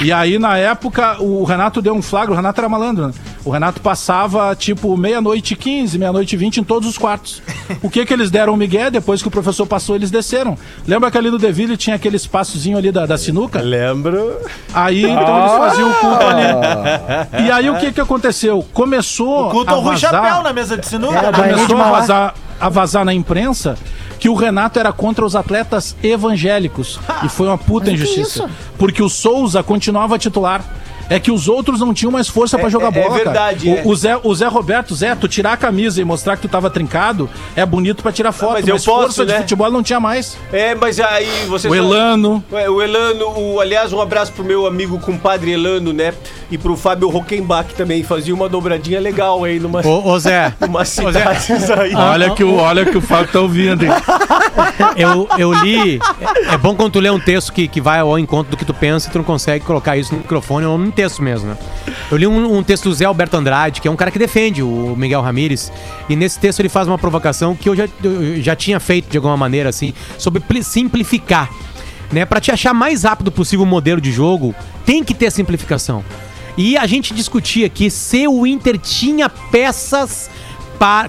E aí, na época, o Renato deu um flagra, o Renato era malandro, né? O Renato passava, tipo, meia-noite e 15, meia-noite e 20 em todos os quartos. O que que eles deram o Miguel? Depois que o professor passou, eles desceram. Lembra que ali no Deville tinha aquele espaçozinho ali da, da sinuca? Lembro. Aí, então, eles faziam o culto ali. E aí, o que que aconteceu? Começou Culto a ao Rui vazar... Chapéu na mesa de sinuca. É, né? Começou a vazar, a vazar na imprensa que o Renato era contra os atletas evangélicos. E foi uma puta o é injustiça. Porque o Souza continuava titular. É que os outros não tinham mais força pra jogar é- é bola. cara. verdade, O, é. o Zé, o Zé Roberto, Zé, tu tirar a camisa e mostrar que tu tava trincado é bonito pra tirar foto. mas mas eu posso, força de né? futebol não tinha mais. É, mas aí você O Elano. É, o Elano, o, aliás, um abraço pro meu amigo compadre Elano, né? E pro Fábio Rockenbach também, fazia uma dobradinha legal aí numa, Ô, ô Zé, numa cidades aí. Olha que, o, olha que o Fábio tá ouvindo, hein? eu, eu li. É, é bom quando tu lê um texto que, que vai ao encontro do que tu pensa e tu não consegue colocar isso no microfone ou texto mesmo, né? Eu li um, um texto do Zé Alberto Andrade, que é um cara que defende o Miguel Ramírez, e nesse texto ele faz uma provocação que eu já, eu já tinha feito de alguma maneira, assim, sobre pli- simplificar. Né, para te achar mais rápido possível o modelo de jogo, tem que ter simplificação. E a gente discutia aqui se o Inter tinha peças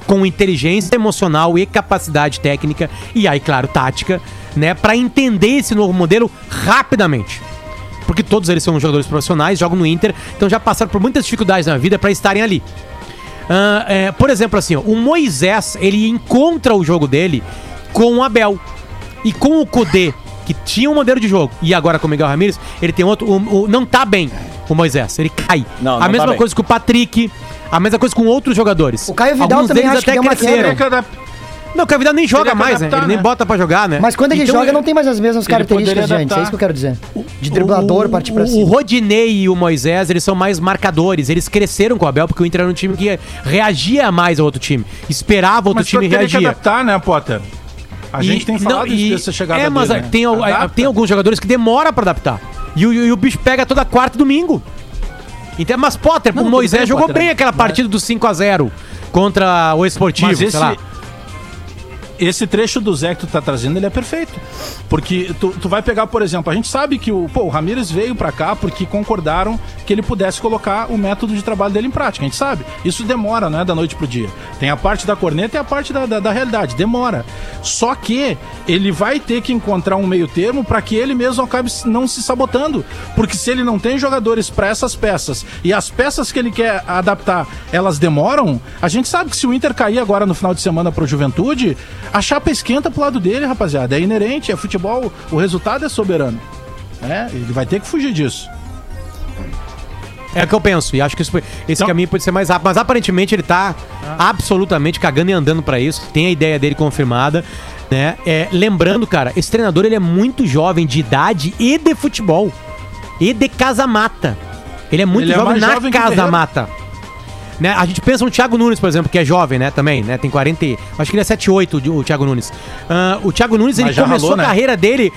com inteligência emocional e capacidade técnica e aí, claro, tática, né, para entender esse novo modelo rapidamente. Porque todos eles são jogadores profissionais, jogam no Inter, então já passaram por muitas dificuldades na vida para estarem ali. Ah, é, por exemplo, assim, ó, o Moisés, ele encontra o jogo dele com o Abel e com o Kudê, que tinha um modelo de jogo, e agora com o Miguel Ramírez, ele tem outro. o- o- não tá bem o Moisés, ele cai. Não, a não mesma tá bem. coisa com o Patrick, a mesma coisa com outros jogadores. O Caio Vidal Alguns também deles acho que até uma cresceram. Que Não, o Caio Vidal nem joga que mais, né? Ele nem né? bota pra jogar, né? Mas quando ele Então, joga, não tem mais as mesmas características de antes. É isso que eu quero dizer. De driblador, o, partir pra o- O cima. Rodinei e o Moisés, eles são mais marcadores. Eles cresceram com o Abel porque o Inter era um time que reagia mais ao outro time. Esperava outro Mas time teria que reagir. adaptar, né, Potter? A E- gente tem não, falado e- isso dessa chegada É, mas dele, né? tem, Adapta. tem alguns jogadores que demoram pra adaptar. E o, e o bicho pega toda quarta e domingo. Então, mas Potter, Não, o Moisés bem, jogou Potter, bem aquela mas- partida do 5x0 contra o Esportivo, Mas esse, sei lá. Esse trecho do Zé que tu tá trazendo, ele é perfeito. Porque tu, tu vai pegar, por exemplo, a gente sabe que o, pô, o Ramires veio pra cá porque concordaram que ele pudesse colocar o método de trabalho dele em prática. A gente sabe. Isso demora, não é da noite pro dia. Tem a parte da corneta e a parte da, da, da realidade. Demora. Só que ele vai ter que encontrar um meio termo pra que ele mesmo acabe não se sabotando. Porque se ele não tem jogadores pra essas peças e as peças que ele quer adaptar, elas demoram, a gente sabe que se o Inter cair agora no final de semana pro Juventude, a chapa esquenta pro lado dele, rapaziada. É inerente, é futebol, o resultado é soberano. É, ele vai ter que fugir disso. É o que eu penso. E acho que isso esse Então- caminho pode ser mais rápido. Mas aparentemente ele tá absolutamente cagando e andando pra isso. Tem a ideia dele confirmada. Né? É, lembrando, cara, esse treinador ele é muito jovem de idade e de futebol. E de casa-mata. Ele é muito Ele é jovem mais na jovem Guerreiro. casa-mata. Né? A gente pensa no Thiago Nunes, por exemplo, que é jovem, né? Também, né? Tem 40. e- Acho que ele é 7,8, o o Thiago Nunes. Ah, o Thiago Nunes, ele começou ralou, né? a carreira dele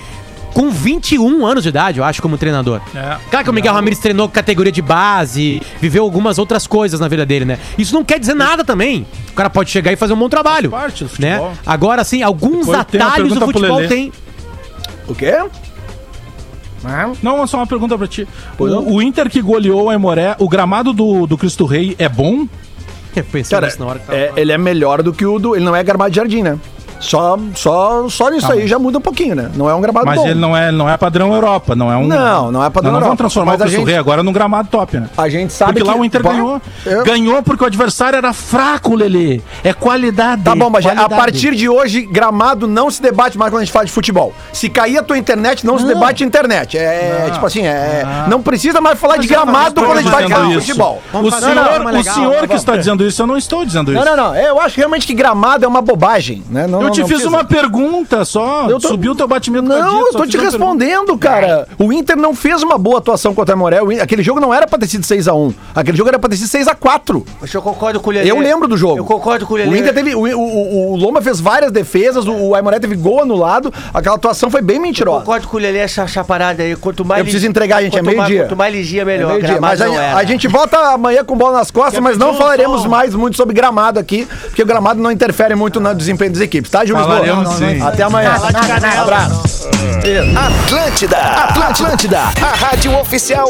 com 21 anos de idade, eu acho, como treinador. É. Claro que o Miguel Ramírez treinou categoria de base, viveu algumas outras coisas na vida dele, né? Isso não quer dizer nada também. O cara pode chegar e fazer um bom trabalho. Faz parte do né? futebol. Agora, assim, alguns Depois atalhos do futebol tem. O quê? Não, só uma pergunta pra ti. O, o Inter que goleou a Emoré, o gramado do, do Cristo Rei é bom? Eu pensei Cara, na hora que tava é, ele é melhor do que o do. Ele não é gramado de jardim, né? Só, só, só nisso aí já muda um pouquinho, né? Não é um gramado Mas bom. ele não é, não é padrão Europa, não é um. Não, não é padrão não Europa. vamos transformar Mas o a Cristo gente- Rei agora num gramado top, né? A gente sabe Porque lá que- o Inter Bah, ganhou. eu- Ganhou porque o adversário era fraco, Lelê. É qualidade. Tá bom, mas a partir de hoje, gramado não se debate mais quando a gente fala de futebol. Se cair a tua internet, não, se debate internet. É tipo assim, é. Não precisa mais falar de não gramado quando a gente vai falar de futebol. Vamos O senhor, o legal, senhor que está dizendo isso, eu não estou dizendo isso. Não, não, não. Eu acho realmente que gramado é uma bobagem, né? Não, Eu Eu te fiz uma pergunta só. Eu tô- Subiu o teu batimento Não, cardíaco, eu tô te pergunta. respondendo, cara. O Inter não fez uma boa atuação contra. O In- Aquele jogo não era pra ter sido 6x1. Aquele jogo era pra ter sido 6x4. Mas eu concordo com o Lelê. Eu lembro do jogo. Eu concordo com o Lelê. O Inter teve. O, o, o- Loma fez várias defesas, o, o Aimoré teve gol anulado. Aquela atuação foi bem Eu mentirosa. concordo com o Lelê essa, essa parada aí. Quanto mais. Eu preciso entregar, gente, é quanto mais- meio-dia. Quanto mais ligia, É melhor. meio-dia. Gramado Mas a, não a gente volta amanhã com bola nas costas, mas não falaremos mais muito sobre gramado aqui, porque o gramado não interfere muito no desempenho das equipes, tá, Gil Lisboa? Sim. Até amanhã. Abraço. Atlântida, Atlântida, a rádio oficial